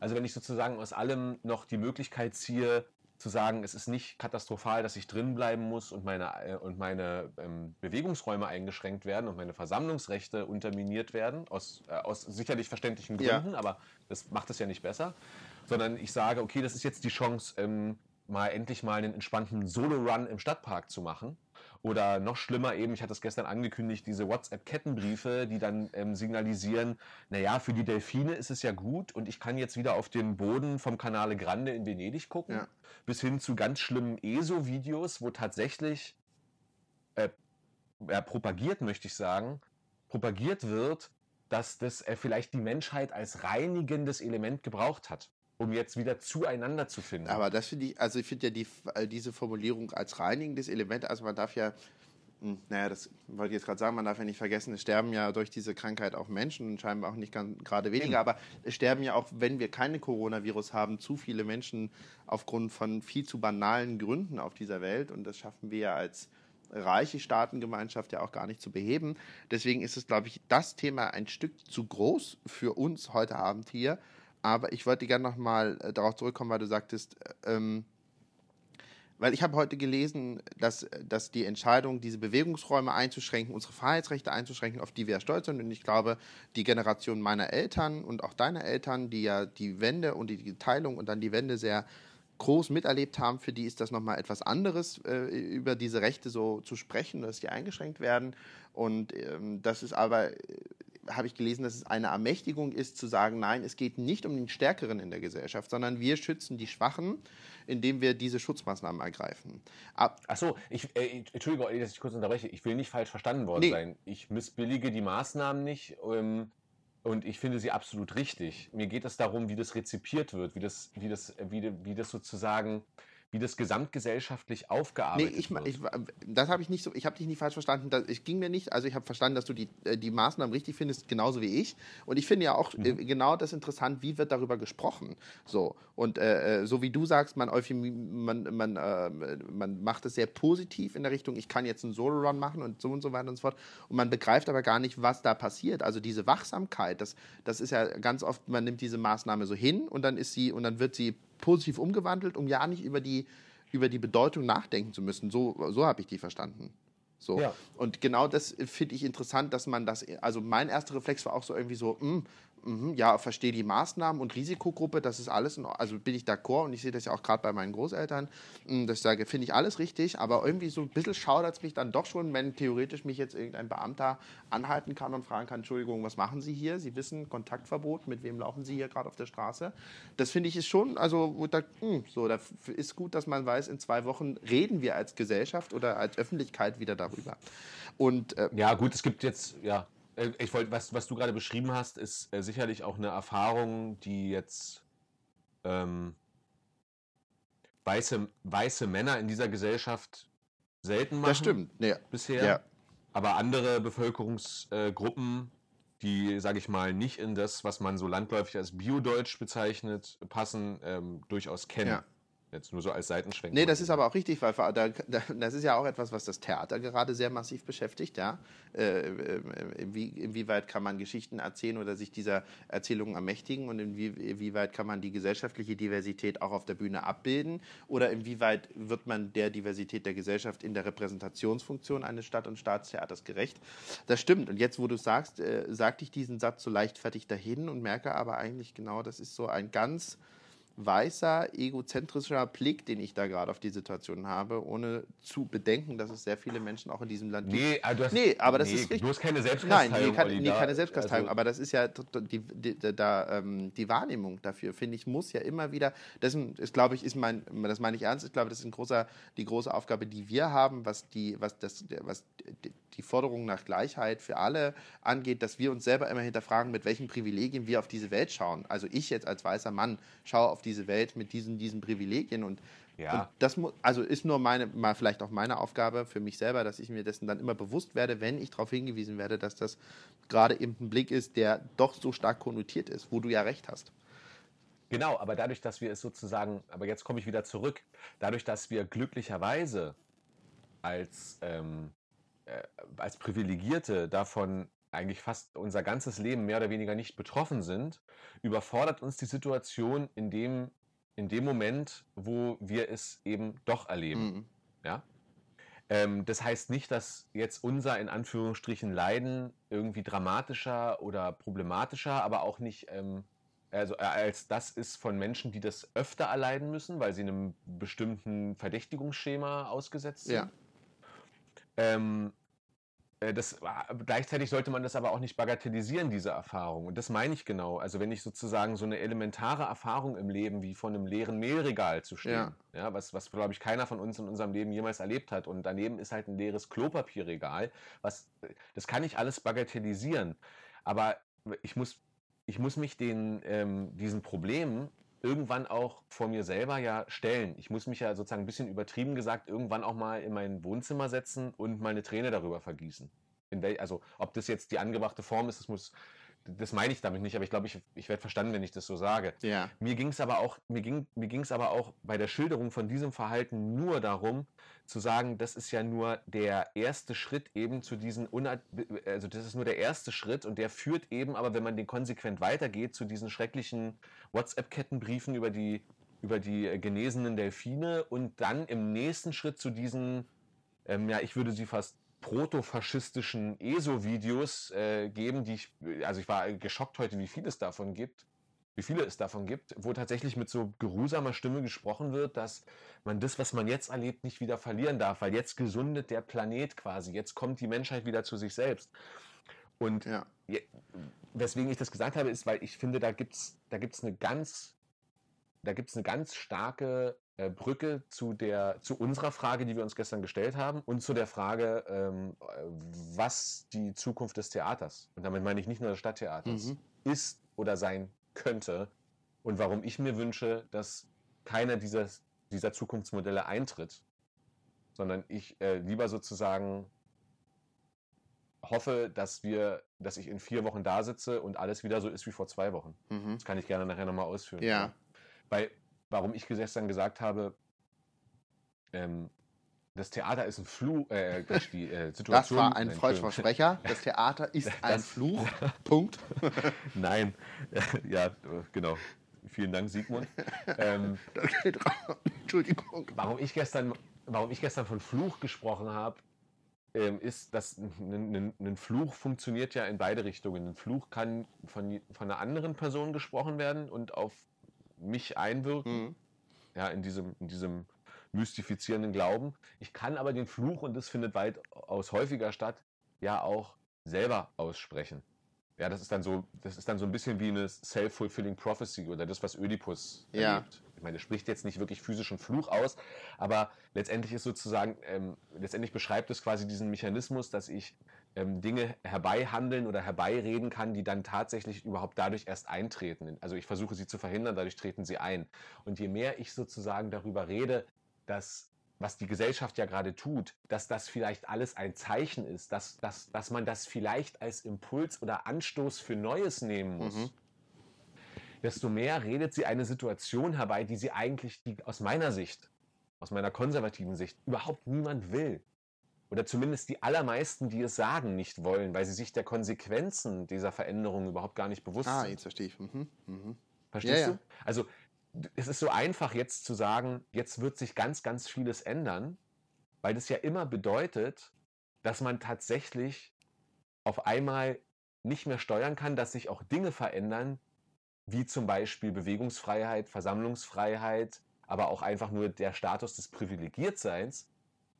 Speaker 2: Also wenn ich sozusagen aus allem noch die Möglichkeit ziehe, zu sagen, es ist nicht katastrophal, dass ich drin bleiben muss und meine, äh, und meine ähm, Bewegungsräume eingeschränkt werden und meine Versammlungsrechte unterminiert werden, aus, äh, aus sicherlich verständlichen
Speaker 3: Ja.
Speaker 2: Gründen, aber das macht es ja nicht besser, sondern ich sage, okay, das ist jetzt die Chance, ähm, mal endlich mal einen entspannten Solo-Run im Stadtpark zu machen. Oder noch schlimmer eben, ich hatte es gestern angekündigt, diese WhatsApp-Kettenbriefe, die dann ähm, signalisieren, naja, für die Delfine ist es ja gut und ich kann jetzt wieder auf den Boden vom Canale Grande in Venedig gucken,
Speaker 3: Ja.
Speaker 2: bis hin zu ganz schlimmen ESO-Videos, wo tatsächlich äh, ja, propagiert, möchte ich sagen, propagiert wird, dass das äh, vielleicht die Menschheit als reinigendes Element gebraucht hat, um jetzt wieder zueinander zu finden.
Speaker 3: Aber das finde ich, also ich finde ja die, äh, diese Formulierung als reinigendes Element, also man darf ja, hm, naja, das wollte ich jetzt gerade sagen, man darf ja nicht vergessen, es sterben ja durch diese Krankheit auch Menschen scheinbar auch nicht gerade weniger, aber es sterben ja auch, wenn wir keine Coronavirus haben, zu viele Menschen aufgrund von viel zu banalen Gründen auf dieser Welt und das schaffen wir ja als reiche Staatengemeinschaft ja auch gar nicht zu beheben. Deswegen ist es, glaube ich, das Thema ein Stück zu groß für uns heute Abend hier. Aber ich wollte gerne nochmal äh, darauf zurückkommen, weil du sagtest, äh, ähm, weil ich habe heute gelesen, dass, dass die Entscheidung, diese Bewegungsräume einzuschränken, unsere Freiheitsrechte einzuschränken, auf die wir stolz sind. Und ich glaube, die Generation meiner Eltern und auch deiner Eltern, die ja die Wende und die Teilung und dann die Wende sehr groß miterlebt haben, für die ist das nochmal etwas anderes, äh, über diese Rechte so zu sprechen, dass die eingeschränkt werden. Und ähm, das ist aber, äh, habe ich gelesen, dass es eine Ermächtigung ist, zu sagen, nein, es geht nicht um den Stärkeren in der Gesellschaft, sondern wir schützen die Schwachen indem wir diese Schutzmaßnahmen ergreifen.
Speaker 2: Ab Ach so, ich, äh, Entschuldigung, dass ich kurz unterbreche. Ich will nicht falsch verstanden worden nee. sein. Ich missbillige die Maßnahmen nicht. Ähm, und ich finde sie absolut richtig. Mir geht es darum, wie das rezipiert wird, wie das, wie das, wie, wie das sozusagen wie das gesamtgesellschaftlich aufgearbeitet
Speaker 3: nee, ich,
Speaker 2: wird.
Speaker 3: Ich, das habe ich nicht so, ich habe dich nicht falsch verstanden. Das, ich ging mir nicht, also ich habe verstanden, dass du die, äh, die Maßnahmen richtig findest, genauso wie ich. Und ich finde ja auch mhm. äh, genau das interessant, wie wird darüber gesprochen. So. Und äh, äh so wie du sagst, man, man, man, äh, man macht es sehr positiv in der Richtung, ich kann jetzt einen Solo-Run machen und so und so weiter und so fort. Und man begreift aber gar nicht, was da passiert. Also diese Wachsamkeit, das, das ist ja ganz oft, man nimmt diese Maßnahme so hin und dann ist sie und dann wird sie positiv umgewandelt, um ja nicht über die, über die Bedeutung nachdenken zu müssen. So, so habe ich die verstanden. So. Ja. Und genau das finde ich interessant, dass man das, also mein erster Reflex war auch so irgendwie so, mh, hm, ja, verstehe die Maßnahmen und Risikogruppe, das ist alles, also bin ich d'accord und ich sehe das ja auch gerade bei meinen Großeltern, mm, dass ich sage, finde ich alles richtig, aber irgendwie so ein bisschen schaudert es mich dann doch schon, wenn theoretisch mich jetzt irgendein Beamter anhalten kann und fragen kann, Entschuldigung, was machen Sie hier? Sie wissen, Kontaktverbot, mit wem laufen Sie hier gerade auf der Straße? Das finde ich ist schon, also da, mh, hm, so, da ist gut, dass man weiß, in zwei Wochen reden wir als Gesellschaft oder als Öffentlichkeit wieder darüber.
Speaker 2: Und, äh, ja, gut, es gibt jetzt, ja, ich wollte, was, was du gerade beschrieben hast, ist äh, sicherlich auch eine Erfahrung, die jetzt ähm, weiße, weiße Männer in dieser Gesellschaft selten machen.
Speaker 3: Das stimmt,
Speaker 2: ja. bisher. Ja. Aber andere Bevölkerungsgruppen, die, sage ich mal, nicht in das, was man so landläufig als Biodeutsch bezeichnet, passen, ähm, durchaus kennen. Ja. Jetzt nur so als Seitenschwenk.
Speaker 3: Nee, das ist aber auch richtig, weil da, das ist ja auch etwas, was das Theater gerade sehr massiv beschäftigt. Ja? Äh, äh, inwie, inwieweit kann man Geschichten erzählen oder sich dieser Erzählungen ermächtigen und inwie, inwieweit kann man die gesellschaftliche Diversität auch auf der Bühne abbilden oder inwieweit wird man der Diversität der Gesellschaft in der Repräsentationsfunktion eines Stadt- und Staatstheaters gerecht. Das stimmt. Und jetzt, wo du sagst, äh, sagte ich diesen Satz so leichtfertig dahin und merke aber eigentlich genau, das ist so ein ganz weißer, egozentrischer Blick, den ich da gerade auf die Situation habe, ohne zu bedenken, dass es sehr viele Menschen auch in diesem Land
Speaker 2: gibt. Nee,
Speaker 3: also nee aber das nee, ist
Speaker 2: richtig. Du hast keine Selbstkasteiung.
Speaker 3: Nein, nee, keine, nee, keine Selbstkasteiung, also, aber das ist ja die, die, die, da, ähm, die Wahrnehmung dafür, finde ich, muss ja immer wieder, das ist, glaube ich, ist mein, das meine ich ernst, ich glaube, das ist ein großer, die große Aufgabe, die wir haben, was die, was das, was die Forderung nach Gleichheit für alle angeht, dass wir uns selber immer hinterfragen, mit welchen Privilegien wir auf diese Welt schauen. Also ich jetzt als weißer Mann schaue auf diese Welt mit diesen, diesen Privilegien und, ja. und das also ist nur meine, mal vielleicht auch meine Aufgabe für mich selber, dass ich mir dessen dann immer bewusst werde, wenn ich darauf hingewiesen werde, dass das gerade eben ein Blick ist, der doch so stark konnotiert ist, wo du ja recht hast.
Speaker 2: Genau, aber dadurch, dass wir es sozusagen, aber jetzt komme ich wieder zurück, dadurch, dass wir glücklicherweise als ähm, äh, als Privilegierte davon eigentlich fast unser ganzes Leben mehr oder weniger nicht betroffen sind, überfordert uns die Situation in dem, in dem Moment, wo wir es eben doch erleben. Mhm. Ja? Ähm, das heißt nicht, dass jetzt unser in Anführungsstrichen Leiden irgendwie dramatischer oder problematischer, aber auch nicht ähm, also, äh, als das ist von Menschen, die das öfter erleiden müssen, weil sie einem bestimmten Verdächtigungsschema ausgesetzt sind. Ja. Ähm, äh, das, gleichzeitig sollte man das aber auch nicht bagatellisieren, diese Erfahrung. Und das meine ich genau. Also wenn ich sozusagen so eine elementare Erfahrung im Leben wie von einem leeren Mehlregal zu stehen, ja. ja was, was glaube ich keiner von uns in unserem Leben jemals erlebt hat. Und daneben ist halt ein leeres Klopapierregal. Was, das kann ich alles bagatellisieren. Aber ich muss, ich muss mich den, ähm, diesen Problemen irgendwann auch vor mir selber ja stellen. Ich muss mich ja sozusagen ein bisschen übertrieben gesagt irgendwann auch mal in mein Wohnzimmer setzen und mal eine Träne darüber vergießen. also ob das jetzt die angebrachte Form ist, das muss das meine ich damit nicht, aber ich glaube, ich, ich werde verstanden, wenn ich das so sage.
Speaker 3: Ja.
Speaker 2: Mir ging es aber auch, mir ging, mir ging es aber auch bei der Schilderung von diesem Verhalten nur darum, zu sagen, das ist ja nur der erste Schritt eben zu diesen, also das ist nur der erste Schritt und der führt eben, aber wenn man den konsequent weitergeht, zu diesen schrecklichen WhatsApp-Kettenbriefen über die, über die äh, genesenen Delfine und dann im nächsten Schritt zu diesen, ähm, ja, ich würde sie fast protofaschistischen ESO-Videos äh, geben, die ich, also ich war geschockt heute, wie viel es davon gibt, wie viele es davon gibt, wo tatsächlich mit so geruhsamer Stimme gesprochen wird, dass man das, was man jetzt erlebt, nicht wieder verlieren darf, weil jetzt gesundet der Planet quasi, jetzt kommt die Menschheit wieder zu sich selbst. Und
Speaker 3: Ja.
Speaker 2: weswegen ich das gesagt habe, ist, weil ich finde, da gibt's da gibt's eine ganz, da gibt's eine ganz starke Brücke zu der, zu unserer Frage, die wir uns gestern gestellt haben, und zu der Frage, ähm, äh, was die Zukunft des Theaters, und damit meine ich nicht nur des Stadttheaters,
Speaker 3: Mhm.
Speaker 2: ist oder sein könnte und warum ich mir wünsche, dass keiner dieser, dieser Zukunftsmodelle eintritt, sondern ich äh, lieber sozusagen hoffe, dass wir, dass ich in vier Wochen da sitze und alles wieder so ist wie vor zwei Wochen.
Speaker 3: Mhm.
Speaker 2: Das kann ich gerne nachher nochmal ausführen.
Speaker 3: Ja.
Speaker 2: Weil, warum ich gestern gesagt habe, ähm, das Theater ist ein Fluch, äh, Quatsch, die äh,
Speaker 3: Das
Speaker 2: Situation.
Speaker 3: war ein
Speaker 2: Nein,
Speaker 3: falscher
Speaker 2: Entschuldigung.
Speaker 3: Sprecher. Das Theater ist ein
Speaker 2: Das-
Speaker 3: Fluch. Punkt.
Speaker 2: Nein, ja, äh, genau. Vielen Dank, Sigmund. ähm,
Speaker 3: Entschuldigung.
Speaker 2: warum ich gestern, warum ich gestern von Fluch gesprochen habe, ähm, ist, dass ein, ein, ein Fluch funktioniert ja in beide Richtungen. Ein Fluch kann von, von einer anderen Person gesprochen werden und auf mich einwirken.
Speaker 3: Mhm.
Speaker 2: ja, in diesem, in diesem mystifizierenden Glauben. Ich kann aber den Fluch, und das findet weitaus häufiger statt, ja auch selber aussprechen. Ja, das ist dann so, das ist dann so ein bisschen wie eine self-fulfilling prophecy oder das, was Ödipus
Speaker 3: Ja.
Speaker 2: erlebt. Ich meine, er spricht jetzt nicht wirklich physischen Fluch aus, aber letztendlich ist sozusagen, ähm, letztendlich beschreibt es quasi diesen Mechanismus, dass ich Dinge herbeihandeln oder herbeireden kann, die dann tatsächlich überhaupt dadurch erst eintreten. Also ich versuche sie zu verhindern, dadurch treten sie ein. Und je mehr ich sozusagen darüber rede, dass was die Gesellschaft ja gerade tut, dass das vielleicht alles ein Zeichen ist, dass, dass, dass man das vielleicht als Impuls oder Anstoß für Neues nehmen muss,
Speaker 3: Mhm.
Speaker 2: desto mehr redet sie eine Situation herbei, die sie eigentlich, die aus meiner Sicht, aus meiner konservativen Sicht, überhaupt niemand will. Oder zumindest die allermeisten, die es sagen, nicht wollen, weil sie sich der Konsequenzen dieser Veränderung überhaupt gar nicht bewusst
Speaker 3: Ah,
Speaker 2: sind.
Speaker 3: jetzt verstehe ich. Mhm. Mhm.
Speaker 2: Verstehst
Speaker 3: Ja, ja.
Speaker 2: du? Also es ist so einfach jetzt zu sagen, jetzt wird sich ganz, ganz vieles ändern, weil das ja immer bedeutet, dass man tatsächlich auf einmal nicht mehr steuern kann, dass sich auch Dinge verändern, wie zum Beispiel Bewegungsfreiheit, Versammlungsfreiheit, aber auch einfach nur der Status des Privilegiertseins,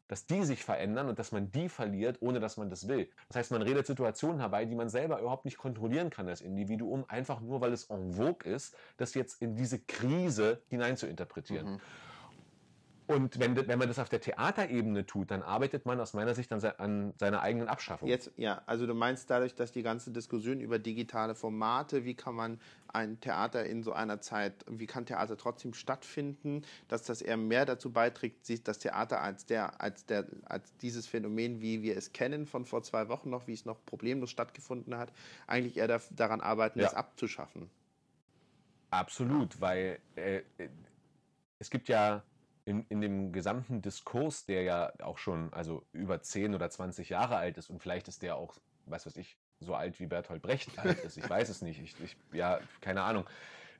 Speaker 2: dass die sich verändern und dass man die verliert, ohne dass man das will. Das heißt, man redet Situationen herbei, die man selber überhaupt nicht kontrollieren kann als Individuum, einfach nur, weil es en vogue ist, das jetzt in diese Krise hinein zu interpretieren.
Speaker 3: Mhm.
Speaker 2: Und wenn, wenn man das auf der Theaterebene tut, dann arbeitet man aus meiner Sicht an, an seiner eigenen Abschaffung.
Speaker 3: Jetzt, ja, also du meinst dadurch, dass die ganze Diskussion über digitale Formate, wie kann man ein Theater in so einer Zeit, wie kann Theater trotzdem stattfinden, dass das eher mehr dazu beiträgt, sich das Theater als der, als der, als dieses Phänomen, wie wir es kennen von vor zwei Wochen noch, wie es noch problemlos stattgefunden hat, eigentlich eher da, daran arbeiten,
Speaker 2: Ja.
Speaker 3: das abzuschaffen.
Speaker 2: Absolut, weil äh, äh, es gibt ja in, in dem gesamten Diskurs, der ja auch schon also über 10 oder 20 Jahre alt ist und vielleicht ist der auch, was weiß ich, so alt wie Bertolt Brecht alt ist, ich weiß es nicht, ich, ich ja, keine Ahnung.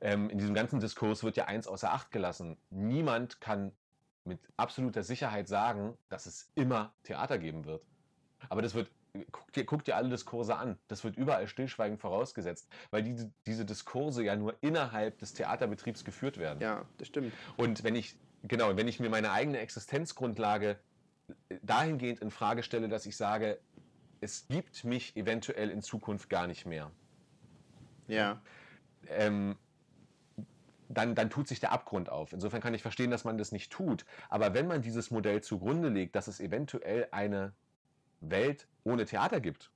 Speaker 2: Ähm, in diesem ganzen Diskurs wird ja eins außer Acht gelassen. Niemand kann mit absoluter Sicherheit sagen, dass es immer Theater geben wird. Aber das wird, guck dir, guck dir alle Diskurse an. Das wird überall stillschweigend vorausgesetzt, weil diese, diese Diskurse ja nur innerhalb des Theaterbetriebs geführt werden.
Speaker 3: Ja, das stimmt.
Speaker 2: Und wenn ich, genau, wenn ich mir meine eigene Existenzgrundlage dahingehend in Frage stelle, dass ich sage, es gibt mich eventuell in Zukunft gar nicht mehr,
Speaker 3: Ja.
Speaker 2: ähm, dann, dann tut sich der Abgrund auf. Insofern kann ich verstehen, dass man das nicht tut. Aber wenn man dieses Modell zugrunde legt, dass es eventuell eine Welt ohne Theater gibt,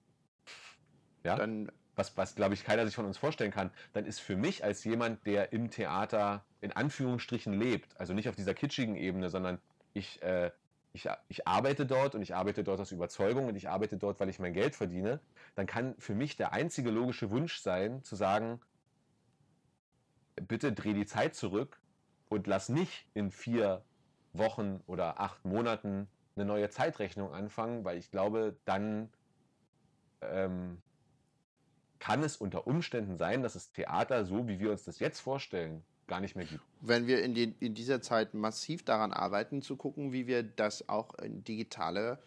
Speaker 2: ja,
Speaker 3: Dann,
Speaker 2: was, was glaube ich, keiner sich von uns vorstellen kann, dann ist für mich als jemand, der im Theater in Anführungsstrichen lebt, also nicht auf dieser kitschigen Ebene, sondern ich, äh, ich, ich arbeite dort und ich arbeite dort aus Überzeugung und ich arbeite dort, weil ich mein Geld verdiene, dann kann für mich der einzige logische Wunsch sein, zu sagen, bitte dreh die Zeit zurück und lass nicht in vier Wochen oder acht Monaten eine neue Zeitrechnung anfangen, weil ich glaube, dann ähm, kann es unter Umständen sein, dass das Theater, so wie wir uns das jetzt vorstellen, gar nicht mehr gibt.
Speaker 3: Wenn wir in, den, in dieser Zeit massiv daran arbeiten, zu gucken, wie wir das auch in digitale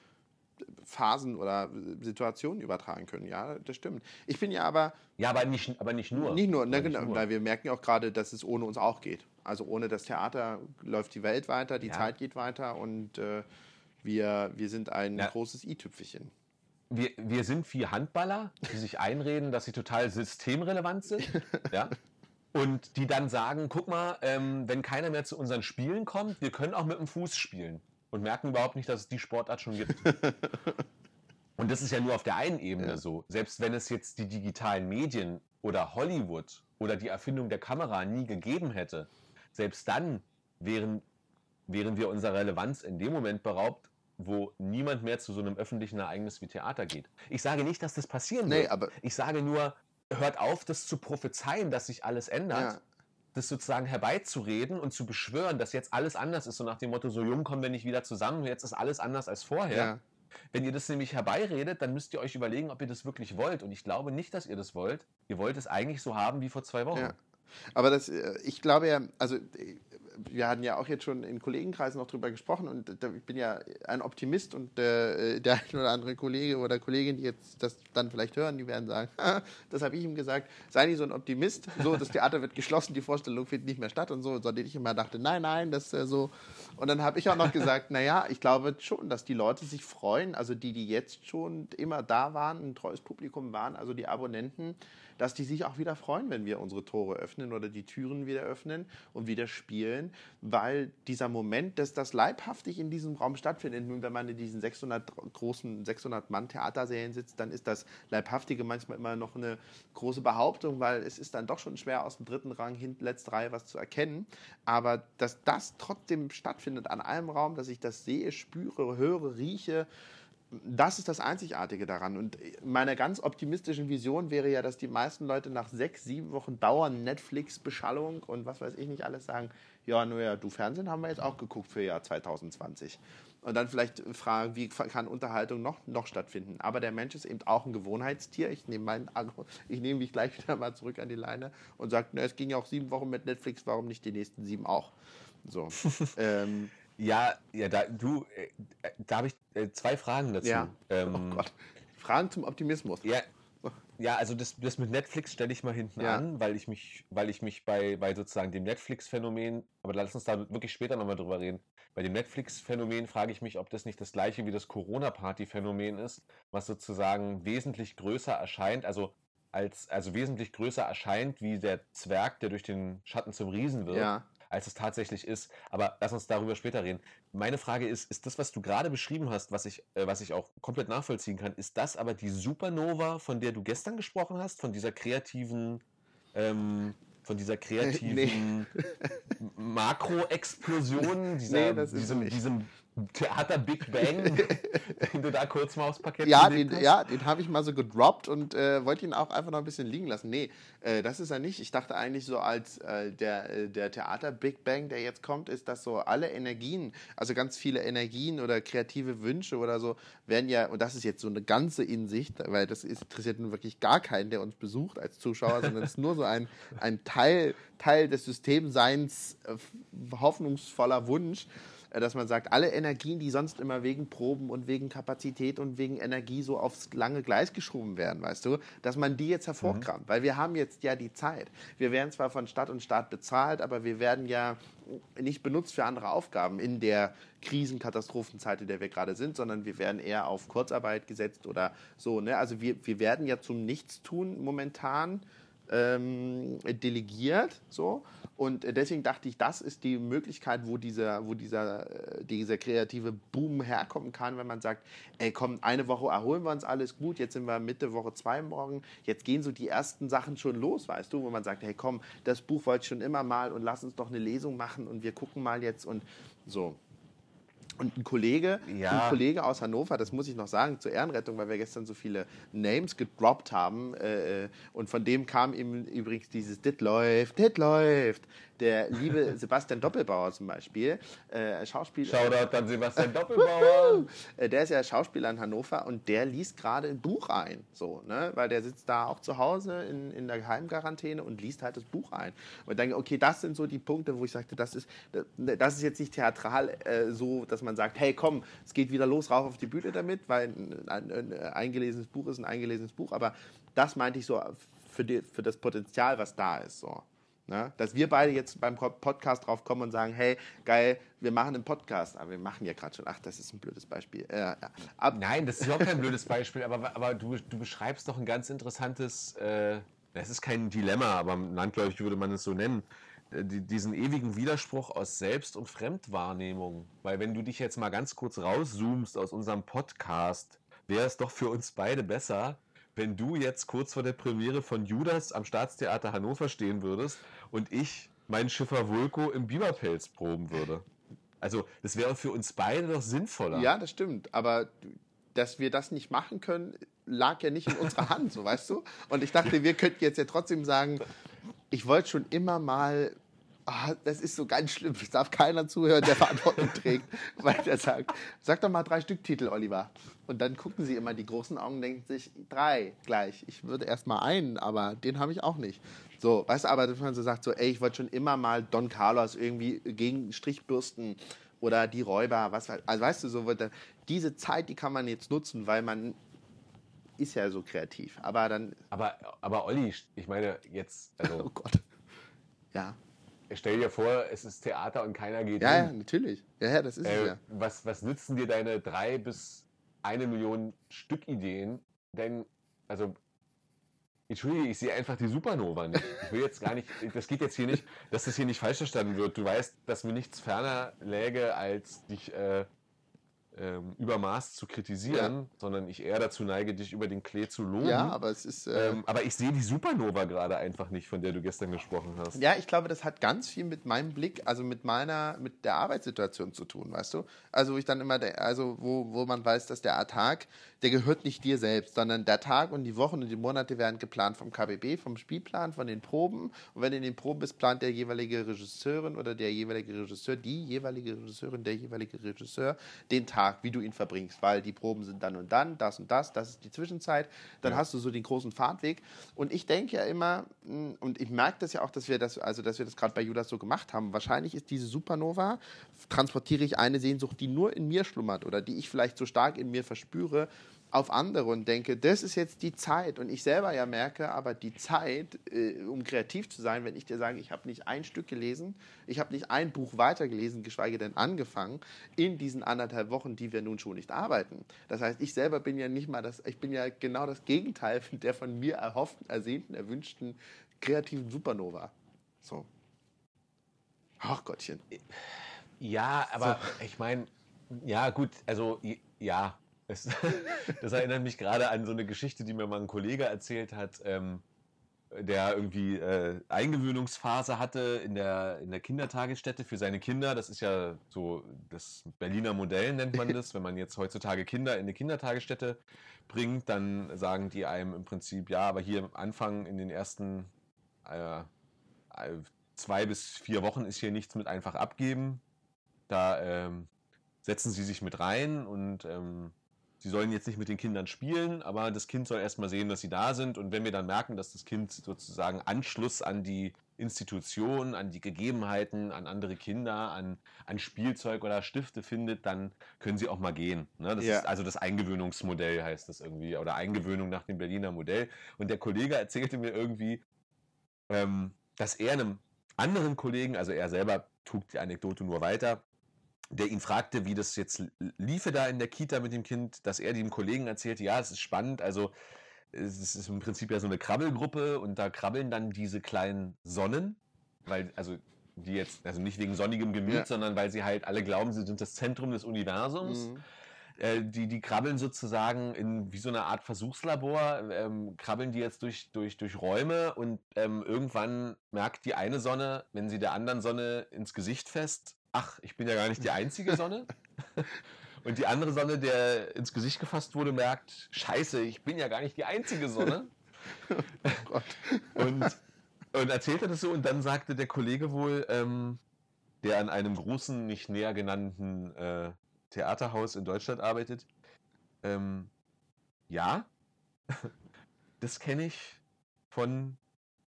Speaker 3: Phasen oder Situationen übertragen können. Ja, das stimmt. Ich bin ja aber.
Speaker 2: Ja, aber nicht, aber nicht nur.
Speaker 3: Nicht nur, ne, genau, nur. weil wir merken ja auch gerade, dass es ohne uns auch geht. Also ohne das Theater läuft die Welt weiter, die ja. Zeit geht weiter und äh, wir, wir sind ein ja. großes i-Tüpfelchen.
Speaker 2: Wir, wir sind wie Handballer, die sich einreden, dass sie total systemrelevant sind. ja? Und die dann sagen, guck mal, ähm, wenn keiner mehr zu unseren Spielen kommt, wir können auch mit dem Fuß spielen und merken überhaupt nicht, dass es die Sportart schon gibt. und das ist ja nur auf der einen Ebene ja. so. Selbst wenn es jetzt die digitalen Medien oder Hollywood oder die Erfindung der Kamera nie gegeben hätte, selbst dann wären, wären wir unserer Relevanz in dem Moment beraubt, wo niemand mehr zu so einem öffentlichen Ereignis wie Theater geht. Ich sage nicht, dass das passieren nee, wird. Aber ich sage nur, hört auf, das zu prophezeien, dass sich alles ändert. Ja das sozusagen herbeizureden und zu beschwören, dass jetzt alles anders ist, so nach dem Motto, so jung kommen wir nicht wieder zusammen, jetzt ist alles anders als vorher. Ja. Wenn ihr das nämlich herbeiredet, dann müsst ihr euch überlegen, ob ihr das wirklich wollt. Und ich glaube nicht, dass ihr das wollt. Ihr wollt es eigentlich so haben wie vor zwei Wochen.
Speaker 3: Ja. Aber das, äh, ich glaube ja, also wir hatten ja auch jetzt schon in Kollegenkreisen noch drüber gesprochen und ich bin ja ein Optimist und äh, der ein oder andere Kollege oder Kollegin, die jetzt das dann vielleicht hören, die werden sagen, das habe ich ihm gesagt, sei nicht so ein Optimist, so das Theater wird geschlossen, die Vorstellung findet nicht mehr statt und so, sondern ich immer dachte, nein, nein, das ist äh, so. Und dann habe ich auch noch gesagt, naja, ich glaube schon, dass die Leute sich freuen, also die, die jetzt schon immer da waren, ein treues Publikum waren, also die Abonnenten, dass die sich auch wieder freuen, wenn wir unsere Tore öffnen oder die Türen wieder öffnen und wieder spielen, weil dieser Moment, dass das leibhaftig in diesem Raum stattfindet, nun wenn man in diesen 600 großen 600 Mann Theaterserien sitzt, dann ist das leibhaftige manchmal immer noch eine große Behauptung, weil es ist dann doch schon schwer aus dem dritten Rang hinten letzte Reihe was zu erkennen, aber dass das trotzdem stattfindet an einem Raum, dass ich das sehe, spüre, höre, rieche, das ist das Einzigartige daran. Und meine ganz optimistischen Vision wäre ja, dass die meisten Leute nach sechs, sieben Wochen Dauern Netflix-Beschallung und was weiß ich nicht alles sagen, ja, nur ja, du Fernsehen haben wir jetzt auch geguckt für Jahr 2020. Und dann vielleicht fragen, wie kann Unterhaltung noch, noch stattfinden. Aber der Mensch ist eben auch ein Gewohnheitstier. Ich nehme, mein, ich nehme mich gleich wieder mal zurück an die Leine und sage, es ging ja auch sieben Wochen mit Netflix, warum nicht die nächsten sieben auch? So. ähm,
Speaker 2: ja, ja, da, du, äh, da habe ich äh, zwei Fragen dazu. Ja.
Speaker 3: Ähm, oh Gott. Fragen zum Optimismus.
Speaker 2: Ja, ja also das, das mit Netflix stelle ich mal hinten ja. an, weil ich mich, weil ich mich bei, bei sozusagen dem Netflix-Phänomen, aber lass uns da wirklich später nochmal drüber reden. Bei dem Netflix-Phänomen frage ich mich, ob das nicht das gleiche wie das Corona-Party-Phänomen ist, was sozusagen wesentlich größer erscheint, also als also wesentlich größer erscheint wie der Zwerg, der durch den Schatten zum Riesen wird. Ja als es tatsächlich ist. Aber lass uns darüber später reden. Meine Frage ist, ist das, was du gerade beschrieben hast, was ich, äh, was ich auch komplett nachvollziehen kann, ist das aber die Supernova, von der du gestern gesprochen hast, von dieser kreativen ähm, von dieser kreativen nee. Makro-Explosion, dieser, nee, diesem, diesem Theater Big Bang, den du da kurz mal aufs Parkett
Speaker 3: Ja, den, ja, den habe ich mal so gedroppt und äh, wollte ihn auch einfach noch ein bisschen liegen lassen. Nee, äh, das ist er nicht. Ich dachte eigentlich so als äh, der, äh, der Theater Big Bang, der jetzt kommt, ist, dass so alle Energien, also ganz viele Energien oder kreative Wünsche oder so, werden ja, und das ist jetzt so eine ganze Insicht, weil das ist, interessiert nun wirklich gar keinen, der uns besucht als Zuschauer, sondern es ist nur so ein, ein Teil, Teil des Systemseins, äh, hoffnungsvoller Wunsch dass man sagt, alle Energien, die sonst immer wegen Proben und wegen Kapazität und wegen Energie so aufs lange Gleis geschoben werden, weißt du, dass man die jetzt hervorkramt. Mhm. Weil wir haben jetzt ja die Zeit. Wir werden zwar von Stadt und Staat bezahlt, aber wir werden ja nicht benutzt für andere Aufgaben in der Krisenkatastrophenzeit, in der wir gerade sind, sondern wir werden eher auf Kurzarbeit gesetzt oder so. Ne? Also wir, wir werden ja zum Nichtstun momentan ähm, delegiert. So. Und deswegen dachte ich, das ist die Möglichkeit, wo dieser, wo dieser, äh, dieser kreative Boom herkommen kann, wenn man sagt, ey komm, eine Woche erholen wir uns alles gut, jetzt sind wir Mitte Woche zwei morgen, jetzt gehen so die ersten Sachen schon los, weißt du, wo man sagt, hey komm, das Buch wollte ich schon immer mal und lass uns doch eine Lesung machen und wir gucken mal jetzt und so. Und ein Kollege,
Speaker 2: Ja.
Speaker 3: ein Kollege aus Hannover, das muss ich noch sagen, zur Ehrenrettung, weil wir gestern so viele Names gedroppt haben. Äh, äh, und von dem kam ihm übrigens dieses Dit läuft, Dit läuft. Der liebe Sebastian Doppelbauer zum Beispiel, äh, Schauspieler.
Speaker 2: Shoutout an Sebastian Doppelbauer.
Speaker 3: Äh, Der ist ja Schauspieler in Hannover und der liest gerade ein Buch ein. So, ne? Weil der sitzt da auch zu Hause in, in der Geheimquarantäne und liest halt das Buch ein. Und dann, okay, das sind so die Punkte, wo ich sagte, das ist, das ist jetzt nicht theatral äh, so, dass man sagt, hey komm, es geht wieder los, rauf auf die Bühne damit, weil ein, ein, ein eingelesenes Buch ist ein eingelesenes Buch. Aber das meinte ich so für, die, für das Potenzial, was da ist. So. Ne? Dass wir beide jetzt beim Podcast drauf kommen und sagen, hey, geil, wir machen einen Podcast. Aber wir machen ja gerade schon. Ach, das ist ein blödes Beispiel. Äh,
Speaker 2: Nein, das ist überhaupt kein blödes Beispiel, aber, aber du, du beschreibst doch ein ganz interessantes, äh, das ist kein Dilemma, aber landläufig würde man es so nennen, äh, die, diesen ewigen Widerspruch aus Selbst- und Fremdwahrnehmung. Weil wenn du dich jetzt mal ganz kurz rauszoomst aus unserem Podcast, wäre es doch für uns beide besser, wenn du jetzt kurz vor der Premiere von Judas am Staatstheater Hannover stehen würdest und ich meinen Schiffer Vulko im Biberpelz proben würde. Also, das wäre für uns beide doch sinnvoller.
Speaker 3: Ja, das stimmt. Aber dass wir das nicht machen können, lag ja nicht in unserer Hand, so weißt du. Und ich dachte, wir könnten jetzt ja trotzdem sagen, ich wollte schon immer mal. Ah, das ist so ganz schlimm. Es darf keiner zuhören, der Verantwortung trägt, weil der sagt, sag doch mal drei Stück Titel, Oliver. Und dann gucken sie immer die großen Augen und denken sich, drei gleich. Ich würde erst mal einen, aber den habe ich auch nicht. So, weißt du, aber dass man so sagt, so, ey, ich wollte schon immer mal Don Carlos irgendwie gegen Strichbürsten oder die Räuber, was Also weißt du, so wird diese Zeit, die kann man jetzt nutzen, weil man ist ja so kreativ. Aber dann,
Speaker 2: Aber, aber Olli, ich meine, jetzt,
Speaker 3: oh
Speaker 2: also
Speaker 3: Gott. Ja,
Speaker 2: stell dir vor, es ist Theater und keiner geht
Speaker 3: ja, ja
Speaker 2: hin.
Speaker 3: natürlich. Ja, ja, das ist es
Speaker 2: Äh,
Speaker 3: ja.
Speaker 2: was, was nützen dir deine drei bis eine Million Stückideen? Denn, also, Entschuldige, ich sehe einfach die Supernova nicht. Ich will jetzt gar nicht, das geht jetzt hier nicht, dass das hier nicht falsch verstanden wird. Du weißt, dass mir nichts ferner läge, als dich äh, ähm, übermaß zu kritisieren, sondern ich eher dazu neige, dich über den Klee zu loben.
Speaker 3: Ja, aber es ist. Äh,
Speaker 2: ähm, aber ich sehe die Supernova gerade einfach nicht, von der du gestern gesprochen hast.
Speaker 3: Ja, ich glaube, das hat ganz viel mit meinem Blick, also mit meiner, mit der Arbeitssituation zu tun, weißt du? Also wo ich dann immer, also wo, wo man weiß, dass der Tag, der gehört nicht dir selbst, sondern der Tag und die Wochen und die Monate werden geplant vom KBB, vom Spielplan, von den Proben. Und wenn du in den Proben bist, plant der jeweilige Regisseurin oder der jeweilige Regisseur, die jeweilige Regisseurin, der jeweilige Regisseur den Tag, wie du ihn verbringst, weil die Proben sind dann und dann, das und das, das ist die Zwischenzeit. Dann hast du so den großen Fahrtweg. Und ich denke ja immer, mh, und ich merke das ja auch, dass wir das, also dass wir das gerade bei Judas so gemacht haben. Wahrscheinlich ist diese Supernova, transportiere ich eine Sehnsucht, die nur in mir schlummert oder die ich vielleicht so stark in mir verspüre, auf andere und denke, das ist jetzt die Zeit. Und ich selber ja merke, aber die Zeit, äh, um kreativ zu sein, wenn ich dir sage, ich habe nicht ein Stück gelesen, ich habe nicht ein Buch weitergelesen, geschweige denn angefangen, in diesen anderthalb Wochen, die wir nun schon nicht arbeiten. Das heißt, ich selber bin ja nicht mal das, ich bin ja genau das Gegenteil der von mir erhofften, ersehnten, erwünschten kreativen Supernova. So. Ach Gottchen.
Speaker 2: Ja, aber ich meine, ja, gut, also ja. Es, das erinnert mich gerade an so eine Geschichte, die mir mal ein Kollege erzählt hat, ähm, der irgendwie äh, Eingewöhnungsphase hatte in der, in der Kindertagesstätte für seine Kinder. Das ist ja so das Berliner Modell, nennt man das. Wenn man jetzt heutzutage Kinder in eine Kindertagesstätte bringt, dann sagen die einem im Prinzip, ja, aber hier am Anfang in den ersten äh, äh, zwei bis vier Wochen ist hier nichts mit einfach abgeben. Da ähm, setzen sie sich mit rein und ähm, sie sollen jetzt nicht mit den Kindern spielen, aber das Kind soll erstmal sehen, dass sie da sind. Und wenn wir dann merken, dass das Kind sozusagen Anschluss an die Institution, an die Gegebenheiten, an andere Kinder, an, an Spielzeug oder Stifte findet, dann können sie auch mal gehen. Ne? Das
Speaker 3: Ja.
Speaker 2: ist also das Eingewöhnungsmodell heißt das irgendwie oder Eingewöhnung nach dem Berliner Modell. Und der Kollege erzählte mir irgendwie, ähm, dass er einem anderen Kollegen, also er selber trug die Anekdote nur weiter, der ihn fragte, wie das jetzt liefe da in der Kita mit dem Kind, dass er dem Kollegen erzählte, ja, es ist spannend, also es ist im Prinzip ja so eine Krabbelgruppe und da krabbeln dann diese kleinen Sonnen, weil, also die jetzt, also nicht wegen sonnigem Gemüt,
Speaker 3: Ja.
Speaker 2: sondern weil sie halt alle glauben, sie sind das Zentrum des Universums.
Speaker 3: Mhm.
Speaker 2: Äh, die, die krabbeln sozusagen in wie so eine Art Versuchslabor, ähm, krabbeln die jetzt durch, durch, durch Räume und ähm, irgendwann merkt die eine Sonne, wenn sie der anderen Sonne ins Gesicht fest, ach, ich bin ja gar nicht die einzige Sonne. Und die andere Sonne, der ins Gesicht gefasst wurde, merkt, scheiße, ich bin ja gar nicht die einzige Sonne.
Speaker 3: Oh.
Speaker 2: Und, und erzählte das so und dann sagte der Kollege wohl, ähm, der an einem großen, nicht näher genannten äh, Theaterhaus in Deutschland arbeitet, ähm, ja, das kenne ich von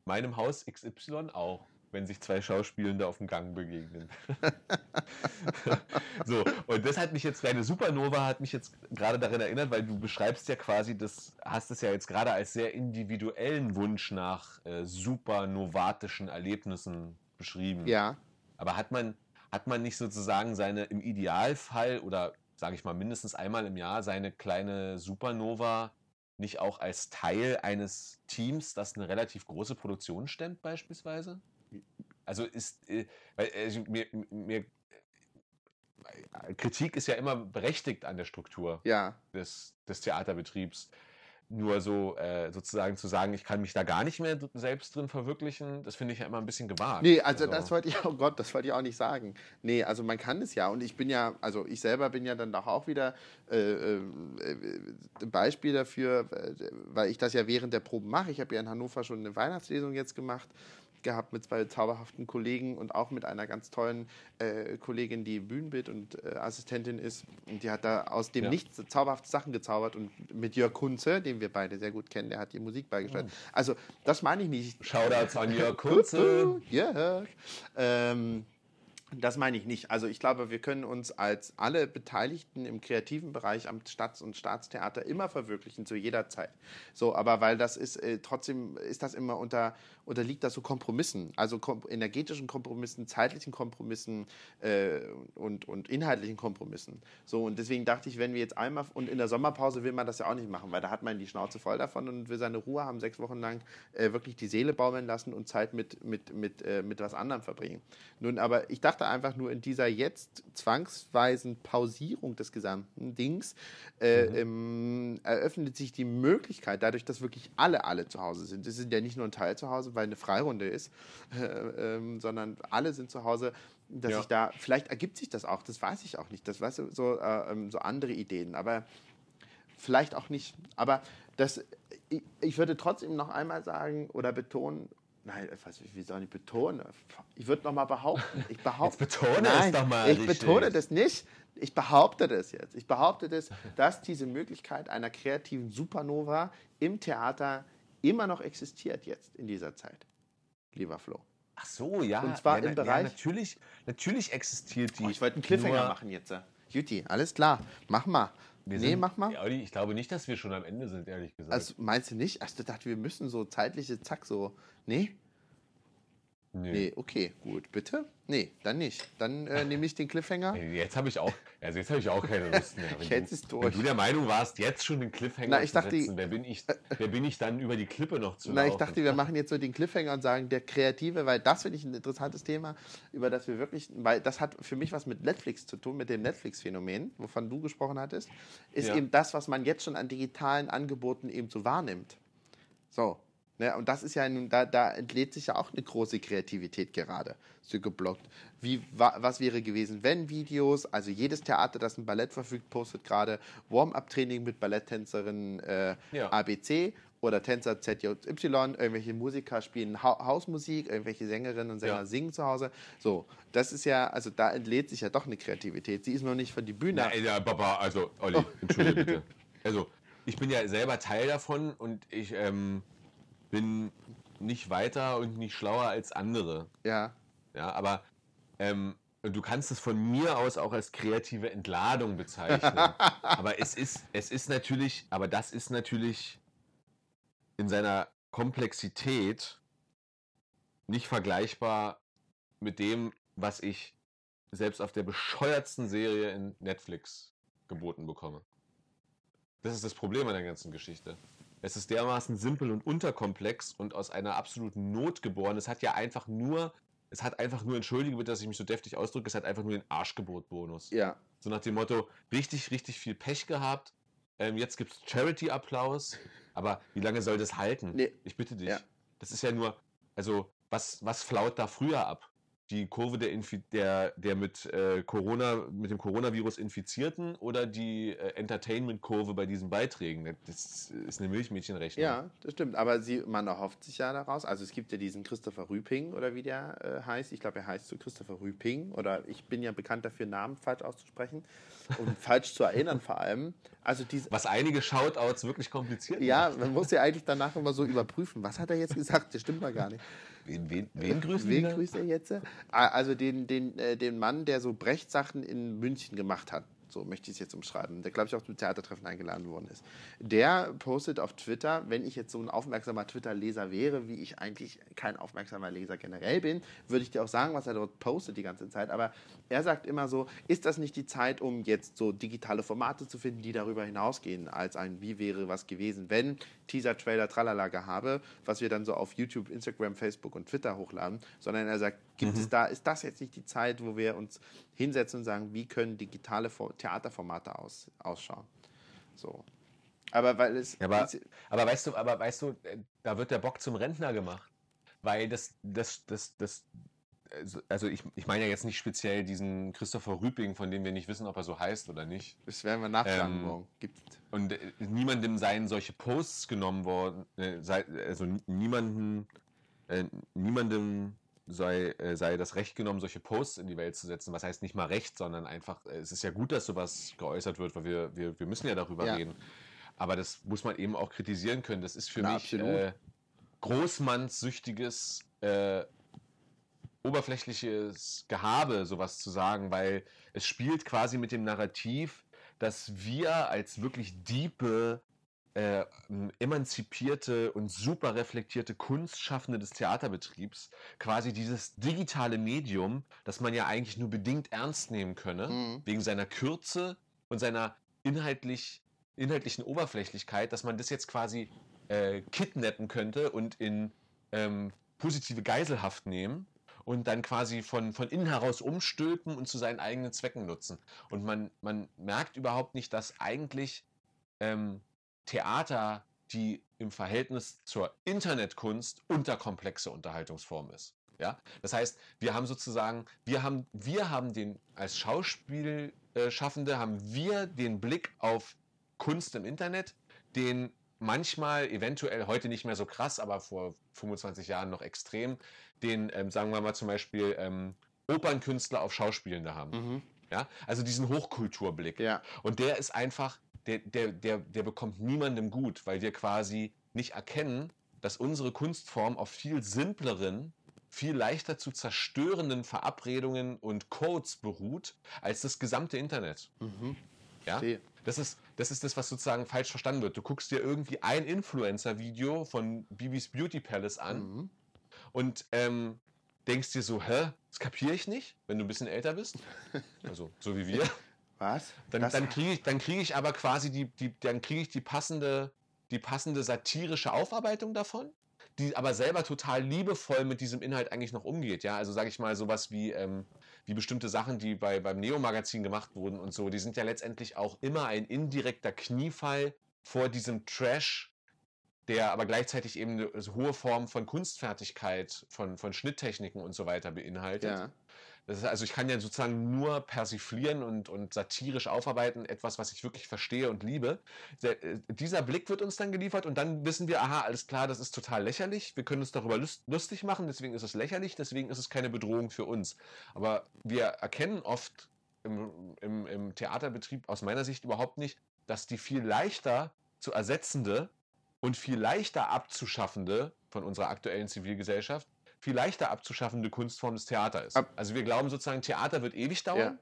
Speaker 2: meinem Haus XY auch, wenn sich zwei Schauspielende auf dem Gang begegnen. so, und das hat mich jetzt, deine Supernova hat mich jetzt gerade daran erinnert, weil du beschreibst ja quasi, das hast es ja jetzt gerade als sehr individuellen Wunsch nach äh, supernovatischen Erlebnissen beschrieben.
Speaker 3: Ja.
Speaker 2: Aber hat man, hat man nicht sozusagen seine, im Idealfall oder sage ich mal mindestens einmal im Jahr, seine kleine Supernova nicht auch als Teil eines Teams, das eine relativ große Produktion stemmt, beispielsweise? Also ist, äh, weil äh, mir, mir, äh, Kritik ist ja immer berechtigt an der Struktur
Speaker 3: Ja.
Speaker 2: des, des Theaterbetriebs. Nur so äh, sozusagen zu sagen, ich kann mich da gar nicht mehr selbst drin verwirklichen, das finde ich ja immer ein bisschen gewagt.
Speaker 3: Nee, also das wollte ich, oh Gott, das wollte ich auch nicht sagen. Nee, also man kann es ja. Und ich bin ja, also ich selber bin ja dann doch auch wieder äh, äh, ein Beispiel dafür, äh, weil ich das ja während der Proben mache. Ich habe ja in Hannover schon eine Weihnachtslesung jetzt gemacht gehabt mit zwei zauberhaften Kollegen und auch mit einer ganz tollen äh, Kollegin, die Bühnenbild und äh, Assistentin ist. Und die hat da aus dem
Speaker 2: Ja.
Speaker 3: Nichts zauberhafte Sachen gezaubert. Und mit Jörg Kunze, den wir beide sehr gut kennen, der hat die Musik beigesteuert. Also das meine ich nicht.
Speaker 2: Shoutouts an Jörg Kunze.
Speaker 3: Jörg. Ähm, das meine ich nicht. Also ich glaube, wir können uns als alle Beteiligten im kreativen Bereich am Stadt- und Staatstheater immer verwirklichen, zu jeder Zeit. So, aber weil das ist, äh, trotzdem ist das immer unter, unterliegt das so Kompromissen, also kom energetischen Kompromissen, zeitlichen Kompromissen äh, und, und inhaltlichen Kompromissen. So, und deswegen dachte ich, wenn wir jetzt einmal, und in der Sommerpause will man das ja auch nicht machen, weil da hat man die Schnauze voll davon und will seine Ruhe haben, sechs Wochen lang äh, wirklich die Seele baumeln lassen und Zeit mit, mit, mit, äh, mit was anderem verbringen. Nun, aber ich dachte einfach nur in dieser jetzt zwangsweisen Pausierung des gesamten Dings äh, ähm, eröffnet sich die Möglichkeit, dadurch, dass wirklich alle, alle zu Hause sind. Es sind ja nicht nur ein Teil zu Hause, weil eine Freirunde ist, äh, ähm, sondern alle sind zu Hause, dass
Speaker 2: Ja.
Speaker 3: ich da, vielleicht ergibt sich das auch, das weiß ich auch nicht, das weißt du, so, äh, ähm, so andere Ideen, aber vielleicht auch nicht. Aber das, ich, ich würde trotzdem noch einmal sagen oder betonen, nein, was, wie soll ich betonen? Ich würde noch mal behaupten, ich behaupte,
Speaker 2: Jetzt betone es
Speaker 3: nein,
Speaker 2: doch mal
Speaker 3: ich
Speaker 2: richtig.
Speaker 3: betone das nicht. Ich behaupte das jetzt. Ich behaupte das, dass diese Möglichkeit einer kreativen Supernova im Theater immer noch existiert jetzt in dieser Zeit, lieber Flo.
Speaker 2: Ach so, ja.
Speaker 3: Und zwar
Speaker 2: ja,
Speaker 3: im Bereich-
Speaker 2: Ja, natürlich, natürlich existiert die.
Speaker 3: Oh, ich wollte einen Cliffhanger machen jetzt. Juti, alles klar. Mach mal.
Speaker 2: Wir
Speaker 3: nee,
Speaker 2: sind-
Speaker 3: mach mal.
Speaker 2: Ja, ich glaube nicht, dass wir schon am Ende sind, ehrlich gesagt.
Speaker 3: Also meinst du nicht? Also, ich dachte, wir müssen so zeitliche Zack so. Nee?
Speaker 2: Nö.
Speaker 3: Nee, okay, gut. Bitte? Nee, dann nicht. Dann äh, nehme ich den Cliffhanger.
Speaker 2: Jetzt habe ich auch, also jetzt habe ich auch keine Lust mehr. Wenn
Speaker 3: Jetzt
Speaker 2: du,
Speaker 3: ist durch.
Speaker 2: Wenn du der Meinung warst, jetzt schon den Cliffhanger
Speaker 3: Na, ich
Speaker 2: zu
Speaker 3: dachte-
Speaker 2: setzen, wer bin ich, wer bin ich dann über die Klippe noch zu
Speaker 3: Na, ich
Speaker 2: laufen?
Speaker 3: dachte, wir machen jetzt so den Cliffhanger und sagen, der Kreative, weil das finde ich ein interessantes Thema, über das wir wirklich, weil das hat für mich was mit Netflix zu tun, mit dem Netflix-Phänomen, wovon du gesprochen hattest, ist
Speaker 2: Ja.
Speaker 3: eben das, was man jetzt schon an digitalen Angeboten eben so wahrnimmt. So. Ne, und das ist ja, nun, da, da entlädt sich ja auch eine große Kreativität gerade, so geblockt. Wie, wa, was wäre gewesen, wenn Videos, also jedes Theater, das ein Ballett verfügt, postet gerade Warm-up-Training mit Balletttänzerin äh,
Speaker 2: Ja.
Speaker 3: ABC oder Tänzer ZJY, irgendwelche Musiker spielen ha Hausmusik, irgendwelche Sängerinnen und Sänger
Speaker 2: Ja.
Speaker 3: singen zu Hause. So, das ist ja, also da entlädt sich ja doch eine Kreativität. Sie ist noch nicht von die Bühne.
Speaker 2: Na, ja, Papa, also, Olli, entschuldige bitte. Also, ich bin ja selber Teil davon und ich ähm, bin nicht weiter und nicht schlauer als andere.
Speaker 3: Ja,
Speaker 2: Ja, aber ähm, du kannst es von mir aus auch als kreative Entladung bezeichnen. aber es ist, es ist natürlich, aber das ist natürlich in seiner Komplexität nicht vergleichbar mit dem, was ich selbst auf der bescheuertsten Serie in Netflix geboten bekomme. Das ist das Problem an der ganzen Geschichte. Es ist dermaßen simpel und unterkomplex und aus einer absoluten Not geboren. Es hat ja einfach nur, es hat einfach nur, entschuldige bitte, dass ich mich so deftig ausdrücke, es hat einfach nur den Arschgebot-Bonus.
Speaker 3: ja.
Speaker 2: So nach dem Motto, richtig, richtig viel Pech gehabt. Ähm, jetzt gibt es Charity-Applaus. Aber wie lange soll das halten?
Speaker 3: Nee.
Speaker 2: Ich bitte dich.
Speaker 3: Ja.
Speaker 2: Das ist ja nur, also, was, was flaut da früher ab? Die Kurve der, Infi der, der mit, äh, Corona, mit dem Coronavirus Infizierten oder die äh, Entertainment-Kurve bei diesen Beiträgen? Das ist eine Milchmädchenrechnung.
Speaker 3: Ja, das stimmt. Aber sie, man erhofft sich ja daraus. Also es gibt ja diesen Christopher Rüping oder wie der äh, heißt. Ich glaube, er heißt so Christopher Rüping. Oder ich bin ja bekannt dafür, Namen falsch auszusprechen und falsch zu erinnern vor allem. Also diese,
Speaker 2: Was einige Shoutouts wirklich kompliziert
Speaker 3: ja,
Speaker 2: macht.
Speaker 3: man muss ja eigentlich danach immer so überprüfen. Was hat er jetzt gesagt? Das stimmt mal gar nicht.
Speaker 2: Wen, wen, wen grüßen
Speaker 3: Wen
Speaker 2: wir?
Speaker 3: grüßt er jetzt? Ah, Also den, den, äh, den Mann, der so Brecht-Sachen in München gemacht hat. So möchte ich es jetzt umschreiben. Der, glaube ich, auch zum Theatertreffen eingeladen worden ist. Der postet auf Twitter, wenn ich jetzt so ein aufmerksamer Twitter-Leser wäre, wie ich eigentlich kein aufmerksamer Leser generell bin, würde ich dir auch sagen, was er dort postet die ganze Zeit. Aber er sagt immer so, ist das nicht die Zeit, um jetzt so digitale Formate zu finden, die darüber hinausgehen, als ein Wie wäre was gewesen, wenn Teaser, Trailer, Tralala habe, was wir dann so auf YouTube, Instagram, Facebook und Twitter hochladen, sondern er sagt, gibt es da, ist das jetzt nicht die Zeit, wo wir uns hinsetzen und sagen, wie können digitale For- Theaterformate aus, ausschauen? So. Aber weil es.
Speaker 2: Ja, aber, aber weißt du, aber weißt du, äh, da wird der Bock zum Rentner gemacht. Weil das, das, das, das, also- also ich, ich meine ja jetzt nicht speziell diesen Christopher Rüping, von dem wir nicht wissen, ob er so heißt oder nicht.
Speaker 3: das werden wir nachfragen
Speaker 2: Ähm,
Speaker 3: morgen. Gibt's.
Speaker 2: Und äh, niemandem seien solche Posts genommen worden, äh, sei, also niemanden, äh, niemandem sei, äh, sei das Recht genommen, solche Posts in die Welt zu setzen. Was heißt nicht mal Recht, sondern einfach, äh, es ist ja gut, dass sowas geäußert wird, weil wir, wir, wir müssen ja darüber
Speaker 3: Ja.
Speaker 2: reden. Aber das muss man eben auch kritisieren können. Das ist für
Speaker 3: Na,
Speaker 2: mich äh, großmannssüchtiges, oberflächliches Gehabe, sowas zu sagen, weil es spielt quasi mit dem Narrativ, dass wir als wirklich diepe, äh, emanzipierte und super reflektierte Kunstschaffende des Theaterbetriebs quasi dieses digitale Medium, das man ja eigentlich nur bedingt ernst nehmen könne,
Speaker 3: Mhm.
Speaker 2: wegen seiner Kürze und seiner inhaltlich, inhaltlichen Oberflächlichkeit, dass man das jetzt quasi äh, kidnappen könnte und in ähm, positive Geiselhaft nehmen und dann quasi von, von innen heraus umstülpen und zu seinen eigenen Zwecken nutzen. Und man, man merkt überhaupt nicht, dass eigentlich ähm, Theater, die im Verhältnis zur Internetkunst unterkomplexe Unterhaltungsform ist. Ja? Das heißt, wir haben sozusagen, wir haben, wir haben den, als Schauspielschaffende haben wir den Blick auf Kunst im Internet, den manchmal, eventuell heute nicht mehr so krass, aber vor 25 Jahren noch extrem, den, ähm, sagen wir mal zum Beispiel, ähm, Opernkünstler auf Schauspielende haben.
Speaker 3: Mhm.
Speaker 2: Ja? Also diesen Hochkulturblick.
Speaker 3: Ja.
Speaker 2: Und der ist einfach, der, der, der, der bekommt niemandem gut, weil wir quasi nicht erkennen, dass unsere Kunstform auf viel simpleren, viel leichter zu zerstörenden Verabredungen und Codes beruht als das gesamte Internet.
Speaker 3: Mhm.
Speaker 2: Ja?
Speaker 3: Verstehe.
Speaker 2: Das ist, das ist das, was sozusagen falsch verstanden wird. Du guckst dir irgendwie ein Influencer-Video von Bibis Beauty Palace an
Speaker 3: Mhm.
Speaker 2: und ähm, denkst dir so, hä, das kapiere ich nicht, wenn du ein bisschen älter bist. Also, so wie wir.
Speaker 3: Was?
Speaker 2: Dann,
Speaker 3: Das-
Speaker 2: dann kriege ich, dann krieg ich aber quasi die, die, dann kriege ich die passende, die passende satirische Aufarbeitung davon, die aber selber total liebevoll mit diesem Inhalt eigentlich noch umgeht. Ja, also sage ich mal sowas wie, ähm, wie bestimmte Sachen, die bei, beim Neo-Magazin gemacht wurden und so, die sind ja letztendlich auch immer ein indirekter Kniefall vor diesem Trash, der aber gleichzeitig eben eine so hohe Form von Kunstfertigkeit, von, von Schnitttechniken und so weiter beinhaltet.
Speaker 3: Ja.
Speaker 2: Ist, also ich kann ja sozusagen nur persiflieren und, und satirisch aufarbeiten, etwas, was ich wirklich verstehe und liebe. Der, äh, dieser Blick wird uns dann geliefert und dann wissen wir, aha, alles klar, das ist total lächerlich. Wir können uns darüber lust, lustig machen, deswegen ist es lächerlich, deswegen ist es keine Bedrohung für uns. Aber wir erkennen oft im, im, im Theaterbetrieb aus meiner Sicht überhaupt nicht, dass die viel leichter zu ersetzende und viel leichter abzuschaffende von unserer aktuellen Zivilgesellschaft viel leichter abzuschaffende Kunstform des Theater ist. Also wir glauben sozusagen, Theater wird ewig dauern.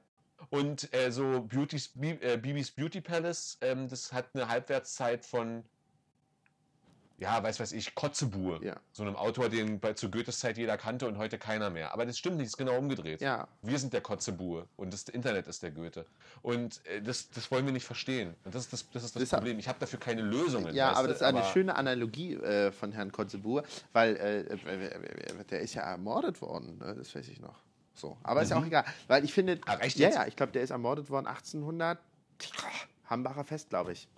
Speaker 2: Und äh, so Beauty's, äh, Bibis Beauty Palace, ähm, das hat eine Halbwertszeit von, ja, weiß weiß ich, Kotzebue.
Speaker 3: Ja.
Speaker 2: So einem Autor, den bei, zu Goethes Zeit jeder kannte und heute keiner mehr. Aber das stimmt nicht, das ist genau umgedreht.
Speaker 3: Ja.
Speaker 2: Wir sind der Kotzebue und das Internet ist der Goethe. Und äh, das, das wollen wir nicht verstehen. Und das ist das, das, ist das
Speaker 3: Deshalb-
Speaker 2: Problem. Ich habe dafür keine Lösungen.
Speaker 3: Ja, aber das ist eine
Speaker 2: Aber-
Speaker 3: schöne Analogie äh, von Herrn Kotzebue, weil äh, äh, der ist ja ermordet worden, ne? das weiß ich noch. So, aber ist ja auch egal, weil ich finde,
Speaker 2: echt
Speaker 3: ja, ja, ich glaube, der ist ermordet worden 1800 Hambacher Fest, glaube ich.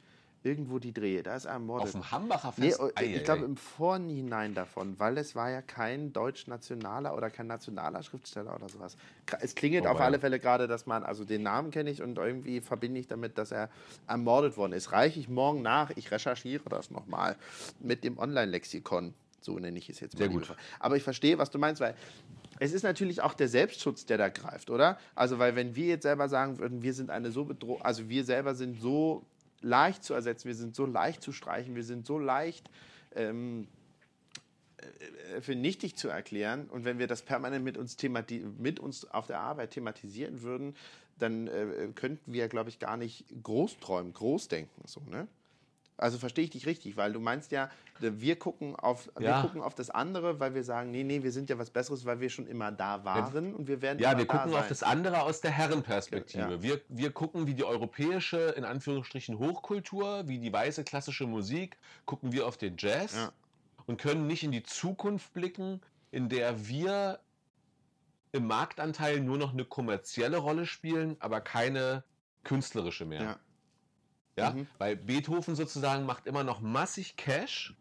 Speaker 3: Irgendwo die Drehe, da ist er ermordet.
Speaker 2: Auf dem Hambacher
Speaker 3: Nee,
Speaker 2: Fest?
Speaker 3: oh,
Speaker 2: Ei,
Speaker 3: ich glaube im Vorhinein davon, weil es war ja kein deutsch-nationaler oder kein nationaler Schriftsteller oder sowas. Es klingelt
Speaker 2: Oh,
Speaker 3: auf
Speaker 2: ja.
Speaker 3: alle Fälle gerade, dass man, also den Namen kenne ich und irgendwie verbinde ich damit, dass er ermordet worden ist. Reiche ich morgen nach, ich recherchiere das nochmal mit dem Online-Lexikon. So nenne ich es jetzt mal.
Speaker 2: Sehr gut.
Speaker 3: Aber ich verstehe, was du meinst, weil es ist natürlich auch der Selbstschutz, der da greift, oder? Also, weil wenn wir jetzt selber sagen würden, wir sind eine so bedroht, also wir selber sind so leicht zu ersetzen, wir sind so leicht zu streichen, wir sind so leicht ähm, äh, für nichtig zu erklären. Und wenn wir das permanent mit uns, mit uns auf der Arbeit thematisieren würden, dann äh, könnten wir, glaube ich, gar nicht groß träumen, groß denken. So, ne? Also verstehe ich dich richtig, weil du meinst ja, wir gucken auf, wir
Speaker 2: Ja.
Speaker 3: gucken auf das andere, weil wir sagen, nee, nee, wir sind ja was Besseres, weil wir schon immer da waren und wir werden
Speaker 2: Ja, wir gucken auf das andere aus der Herrenperspektive.
Speaker 3: Ja.
Speaker 2: Wir, wir gucken, wie die europäische, in Anführungsstrichen, Hochkultur, wie die weiße klassische Musik, gucken wir auf den Jazz
Speaker 3: Ja.
Speaker 2: und können nicht in die Zukunft blicken, in der wir im Marktanteil nur noch eine kommerzielle Rolle spielen, aber keine künstlerische mehr.
Speaker 3: Ja. Mhm.
Speaker 2: Weil Beethoven sozusagen macht immer noch massig Cash.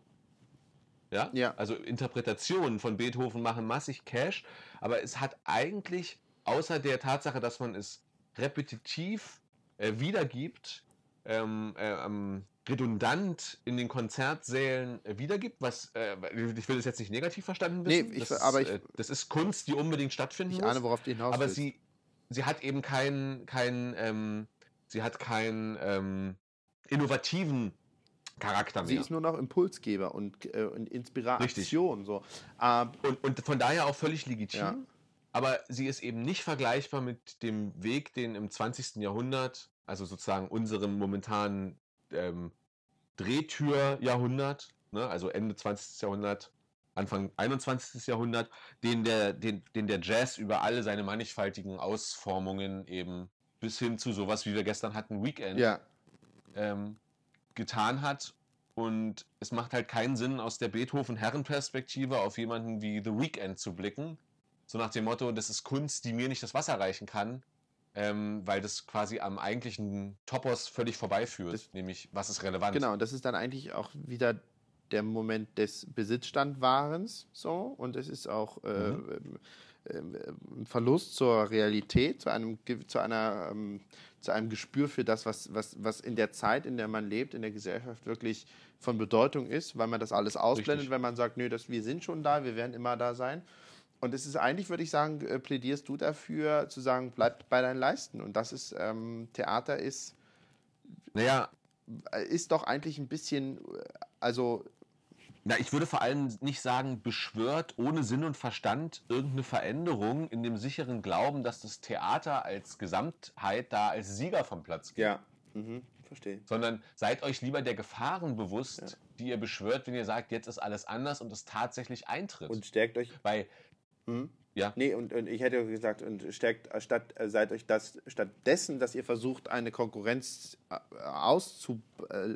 Speaker 2: Ja?
Speaker 3: Ja.
Speaker 2: Also Interpretationen von Beethoven machen massig Cash, aber es hat eigentlich, außer der Tatsache, dass man es repetitiv äh, wiedergibt, ähm, äh, ähm, redundant in den Konzertsälen äh, wiedergibt, was äh, ich will das jetzt nicht negativ verstanden
Speaker 3: Nee,
Speaker 2: wissen.
Speaker 3: ich-
Speaker 2: das,
Speaker 3: aber ich-
Speaker 2: äh, das ist Kunst, die unbedingt stattfinden
Speaker 3: Ich
Speaker 2: muss.
Speaker 3: ahne, worauf du hinaus
Speaker 2: Aber
Speaker 3: willst.
Speaker 2: sie, sie hat eben keinen, keinen, ähm, sie hat keinen ähm, innovativen Charakter
Speaker 3: Sie
Speaker 2: mehr.
Speaker 3: ist nur noch Impulsgeber und, äh, und Inspiration. So. Äh,
Speaker 2: Und, und von daher auch völlig legitim.
Speaker 3: Ja.
Speaker 2: Aber sie ist eben nicht vergleichbar mit dem Weg, den im 20. Jahrhundert, also sozusagen unserem momentanen ähm, Drehtürjahrhundert, ne, also Ende 20. Jahrhundert, Anfang 21. Jahrhundert, den der, den, den der Jazz über alle seine mannigfaltigen Ausformungen eben bis hin zu sowas, wie wir gestern hatten, Weekend,
Speaker 3: ja,
Speaker 2: ähm, getan hat. Und es macht halt keinen Sinn, aus der Beethoven-Herrenperspektive auf jemanden wie The Weeknd zu blicken. So nach dem Motto, das ist Kunst, die mir nicht das Wasser reichen kann, ähm, weil das quasi am eigentlichen Topos völlig vorbeiführt.
Speaker 3: Das-
Speaker 2: nämlich, was ist relevant?
Speaker 3: genau. Und das ist dann eigentlich auch wieder der Moment des Besitzstandwahrens. So. Und es ist auch äh,
Speaker 2: Mhm.
Speaker 3: Ähm, ein Verlust zur Realität, zu einem, zu einer, ähm, zu einem Gespür für das, was, was, was in der Zeit, in der man lebt, in der Gesellschaft wirklich von Bedeutung ist, weil man das alles ausblendet,
Speaker 2: Richtig.
Speaker 3: wenn man sagt, nö, das, wir sind schon da, wir werden immer da sein. Und es ist eigentlich, würde ich sagen, äh, plädierst du dafür, zu sagen, bleib bei deinen Leisten. Und das ist, ähm, Theater ist,
Speaker 2: Naja,
Speaker 3: äh, ist doch eigentlich ein bisschen, äh, also
Speaker 2: na, ich würde vor allem nicht sagen, beschwört ohne Sinn und Verstand irgendeine Veränderung in dem sicheren Glauben, dass das Theater als Gesamtheit da als Sieger vom Platz geht.
Speaker 3: ja, mhm, verstehe.
Speaker 2: sondern seid euch lieber der Gefahren bewusst, die ihr beschwört, wenn ihr sagt, jetzt ist alles anders und es tatsächlich eintritt.
Speaker 3: Und stärkt euch.
Speaker 2: Weil,
Speaker 3: Mhm.
Speaker 2: ja,
Speaker 3: Nee, und, und ich hätte gesagt, und stärkt statt, äh, seid euch das stattdessen, dass ihr versucht, eine Konkurrenz äh, auszu, äh,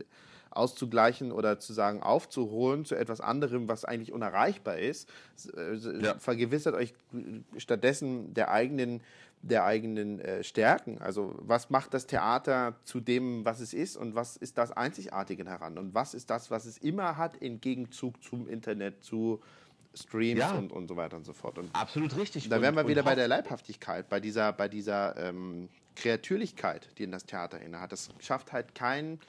Speaker 3: auszugleichen oder zu sagen, aufzuholen zu etwas anderem, was eigentlich unerreichbar ist, äh,
Speaker 2: Ja.
Speaker 3: vergewissert euch stattdessen der eigenen der eigenen äh, Stärken. Also was macht das Theater zu dem, was es ist und was ist das Einzigartige daran und was ist das, was es immer hat im Gegenzug zum Internet, zu Streams
Speaker 2: Ja.
Speaker 3: und, und so weiter und so fort. Und
Speaker 2: absolut richtig.
Speaker 3: da wären wir wieder bei der Leibhaftigkeit, bei dieser, bei dieser ähm, Kreatürlichkeit, die in das Theater innehat. Das schafft halt kein,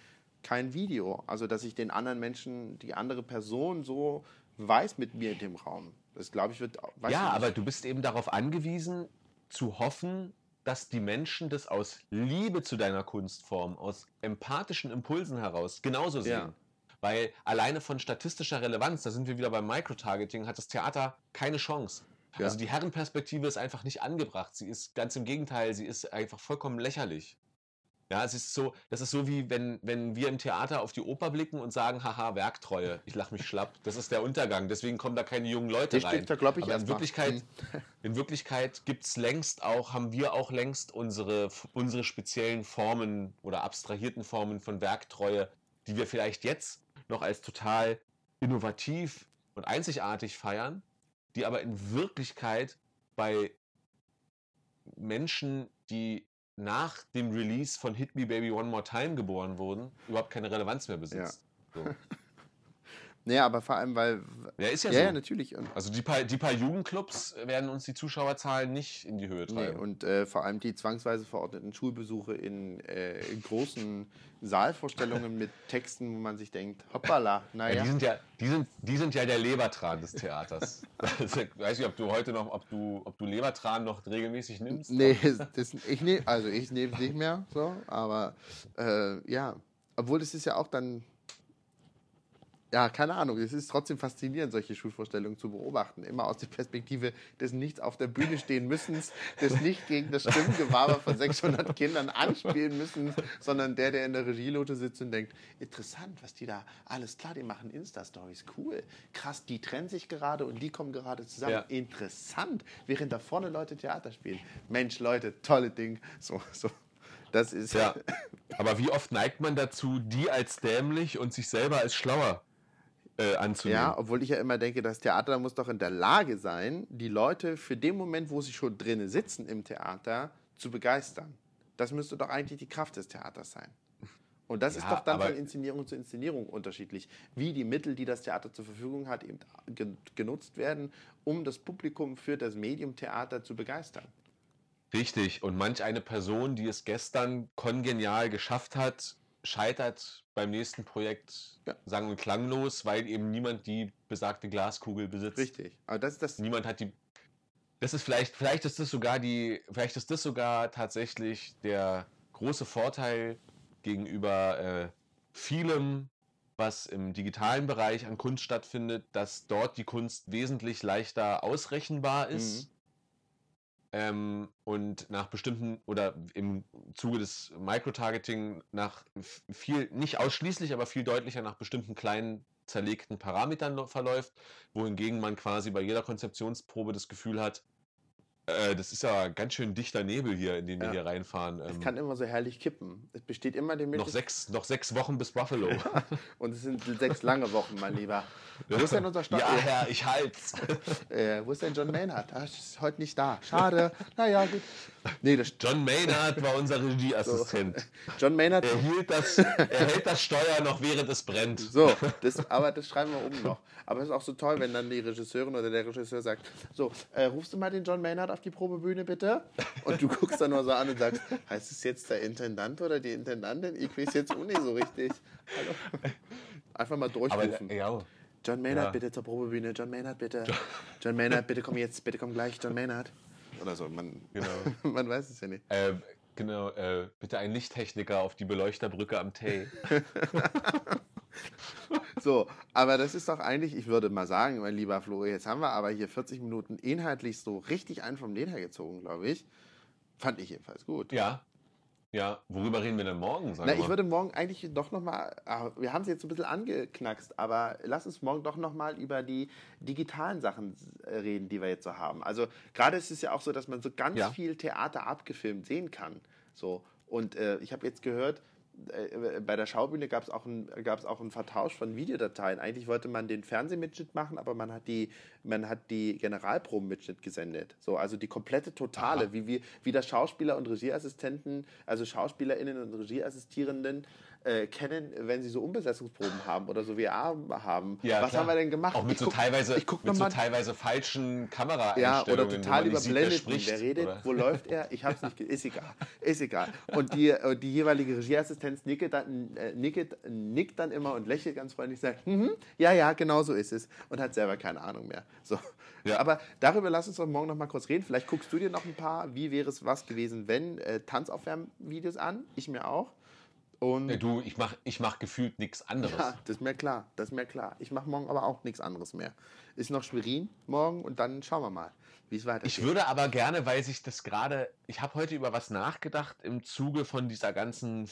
Speaker 3: kein Video. Also, dass ich den anderen Menschen, die andere Person so weiß mit mir in dem Raum. Das glaube ich wird. weiß
Speaker 2: Ja, aber du bist eben darauf angewiesen, zu hoffen, dass die Menschen das aus Liebe zu deiner Kunstform, aus empathischen Impulsen heraus genauso sehen.
Speaker 3: Ja.
Speaker 2: Weil alleine von statistischer Relevanz, da sind wir wieder beim Microtargeting, hat das Theater keine Chance.
Speaker 3: Ja.
Speaker 2: Also die Herrenperspektive ist einfach nicht angebracht. Sie ist ganz im Gegenteil, sie ist einfach vollkommen lächerlich. Ja, es ist so, das ist so wie wenn, wenn wir im Theater auf die Oper blicken und sagen, haha, Werktreue, ich lach mich schlapp. Das ist der Untergang, deswegen kommen da keine jungen Leute
Speaker 3: Das
Speaker 2: rein.
Speaker 3: stimmt, da glaub ich
Speaker 2: Aber in. Wirklichkeit,
Speaker 3: Hm.
Speaker 2: in Wirklichkeit gibt es längst auch, haben wir auch längst unsere, unsere speziellen Formen oder abstrahierten Formen von Werktreue, die wir vielleicht jetzt noch als total innovativ und einzigartig feiern, die aber in Wirklichkeit bei Menschen, die nach dem Release von Hit Me Baby One More Time geboren wurden, überhaupt keine Relevanz mehr besitzt. So.
Speaker 3: Nee, aber vor allem, weil.
Speaker 2: Ja, ist ja,
Speaker 3: Ja,
Speaker 2: so.
Speaker 3: ja, natürlich. Und,
Speaker 2: Also die paar, die paar Jugendclubs werden uns die Zuschauerzahlen nicht in die Höhe
Speaker 3: nee,
Speaker 2: treiben.
Speaker 3: und äh, vor allem die zwangsweise verordneten Schulbesuche in, äh, in großen Saalvorstellungen mit Texten, wo man sich denkt, hoppala,
Speaker 2: ja,
Speaker 3: naja.
Speaker 2: die, sind ja, die, sind, die sind ja der Lebertran des Theaters. Also, ich weiß nicht, ob du heute noch, ob du, ob du Lebertran noch regelmäßig nimmst.
Speaker 3: Nee, das, ich nehm, also ich nehme es nicht mehr, so, aber äh, ja, obwohl es ist ja auch dann, ja, keine Ahnung, es ist trotzdem faszinierend, solche Schulvorstellungen zu beobachten, immer aus der Perspektive des Nichts auf der Bühne stehen müssen, des nicht gegen das Stimmgewaber von 600 Kindern anspielen müssen, sondern der, der in der Regielote sitzt und denkt, interessant, was die da, alles klar, die machen Insta-Stories, cool, krass, die trennen sich gerade und die kommen gerade zusammen,
Speaker 2: Ja.
Speaker 3: interessant, während da vorne Leute Theater spielen. Mensch, Leute, tolle Ding. So, so. Das ist
Speaker 2: Ja. Aber wie oft neigt man dazu, die als dämlich und sich selber als schlauer äh, anzunehmen?
Speaker 3: Ja, obwohl ich ja immer denke, das Theater muss doch in der Lage sein, die Leute für den Moment, wo sie schon drinnen sitzen im Theater, zu begeistern. Das müsste doch eigentlich die Kraft des Theaters sein. Und das ist
Speaker 2: Ja,
Speaker 3: doch dann von Inszenierung zu Inszenierung unterschiedlich, wie die Mittel, die das Theater zur Verfügung hat, eben ge- genutzt werden, um das Publikum für das Medium Theater zu begeistern.
Speaker 2: Richtig. Und manch eine Person, die es gestern kongenial geschafft hat, scheitert beim nächsten Projekt
Speaker 3: Ja.
Speaker 2: sang- und klanglos, weil eben niemand die besagte Glaskugel besitzt.
Speaker 3: Richtig. Aber das ist das.
Speaker 2: Niemand hat die. Das ist vielleicht, vielleicht ist das sogar die, vielleicht ist das sogar tatsächlich der große Vorteil gegenüber äh, vielem, was im digitalen Bereich an Kunst stattfindet, dass dort die Kunst wesentlich leichter ausrechenbar ist. Ähm, und nach bestimmten oder im Zuge des Microtargeting nach viel, nicht ausschließlich, aber viel deutlicher nach bestimmten kleinen zerlegten Parametern verläuft, wohingegen man quasi bei jeder Konzeptionsprobe das Gefühl hat, äh, das ist ja ganz schön dichter Nebel hier, in den wir
Speaker 3: Ja.
Speaker 2: hier reinfahren.
Speaker 3: Es
Speaker 2: Ähm,
Speaker 3: kann immer so herrlich kippen. Es besteht immer die
Speaker 2: noch,
Speaker 3: Möglichkeit.
Speaker 2: sechs, noch sechs Wochen bis Buffalo.
Speaker 3: Und es sind sechs lange Wochen, mein Lieber. Wo ist denn unser Stopp?
Speaker 2: ja, Herr, ich halt's.
Speaker 3: Äh, wo ist denn John Maynard? Ah, ist heute nicht da. Schade. naja, gut. Nee,
Speaker 2: John Maynard war unser Regieassistent.
Speaker 3: John Maynard.
Speaker 2: Er, hielt das, er hält das Steuer noch, während es brennt.
Speaker 3: So, das, aber das schreiben wir oben noch. Aber es ist auch so toll, wenn dann die Regisseurin oder der Regisseur sagt: So, äh, rufst du mal den John Maynard auf die Probebühne bitte? Und du guckst dann nur so an und sagst: Heißt es jetzt der Intendant oder die Intendantin? Ich weiß jetzt auch nicht so richtig. Hallo? Einfach mal
Speaker 2: Aber
Speaker 3: durchrufen.
Speaker 2: äh, ja,
Speaker 3: John Maynard,
Speaker 2: Ja.
Speaker 3: bitte zur Probebühne. John Maynard, bitte. John Maynard, bitte komm jetzt. Bitte komm gleich. John Maynard. Oder so. Man,
Speaker 2: genau.
Speaker 3: man weiß es ja nicht.
Speaker 2: Äh, genau, äh, bitte ein Lichttechniker auf die Beleuchterbrücke am Tay.
Speaker 3: So, aber das ist doch eigentlich, ich würde mal sagen, mein lieber Flo, jetzt haben wir aber hier 40 Minuten inhaltlich so richtig einen vom Leder gezogen, glaube ich. Fand ich jedenfalls gut.
Speaker 2: Ja. Ja, worüber reden wir denn morgen?
Speaker 3: Na,
Speaker 2: mal.
Speaker 3: ich würde morgen eigentlich doch nochmal, wir haben es jetzt so ein bisschen angeknackst, aber lass uns morgen doch nochmal über die digitalen Sachen äh, reden, die wir jetzt so haben. Also gerade ist es ja auch so, dass man so ganz
Speaker 2: Ja.
Speaker 3: viel Theater abgefilmt sehen kann. So. Und äh, ich habe jetzt gehört, äh, bei der Schaubühne gab es auch, ein, auch einen Vertausch von Videodateien. Eigentlich wollte man den Fernsehmitschnitt machen, aber man hat die, man hat die Generalprobenmitschnitt gesendet. So, also die komplette Totale,
Speaker 2: Aha.
Speaker 3: wie, wie, wie das Schauspieler und Regieassistenten, also SchauspielerInnen und Regieassistierenden äh, kennen, wenn sie so Umbesetzungsproben haben oder so VR haben.
Speaker 2: Ja,
Speaker 3: Was
Speaker 2: klar.
Speaker 3: haben wir denn gemacht?
Speaker 2: Auch mit
Speaker 3: Ich
Speaker 2: so
Speaker 3: guck-
Speaker 2: teilweise, mit so teilweise falschen
Speaker 3: ja,
Speaker 2: Kameraeinstellungen.
Speaker 3: oder
Speaker 2: wo
Speaker 3: total
Speaker 2: nicht sieht, wer
Speaker 3: überblendet. redet,
Speaker 2: oder?
Speaker 3: wo läuft er? Ich hab's nicht. Ist egal. Ist egal. Und die, und die jeweilige Regieassistenz nickt dann, äh, nickt, nickt dann immer und lächelt ganz freundlich, sagt, mhm, ja, ja, genau so ist es. Und hat selber keine Ahnung mehr. So.
Speaker 2: Ja.
Speaker 3: Aber darüber lass uns doch morgen noch mal kurz reden. Vielleicht guckst du dir noch ein paar, wie wäre es was gewesen, wenn, äh, Tanzaufwärmvideos an. Ich mir auch. Und
Speaker 2: Ja, du, ich mach, ich mach gefühlt nichts anderes.
Speaker 3: ja, das ist mir klar, das ist mir klar. Ich mache morgen aber auch nichts anderes mehr. Ist noch Schwerin morgen und dann schauen wir mal, wie es weitergeht.
Speaker 2: Ich würde aber gerne, weil sich das gerade, ich habe heute über was nachgedacht im Zuge von dieser ganzen,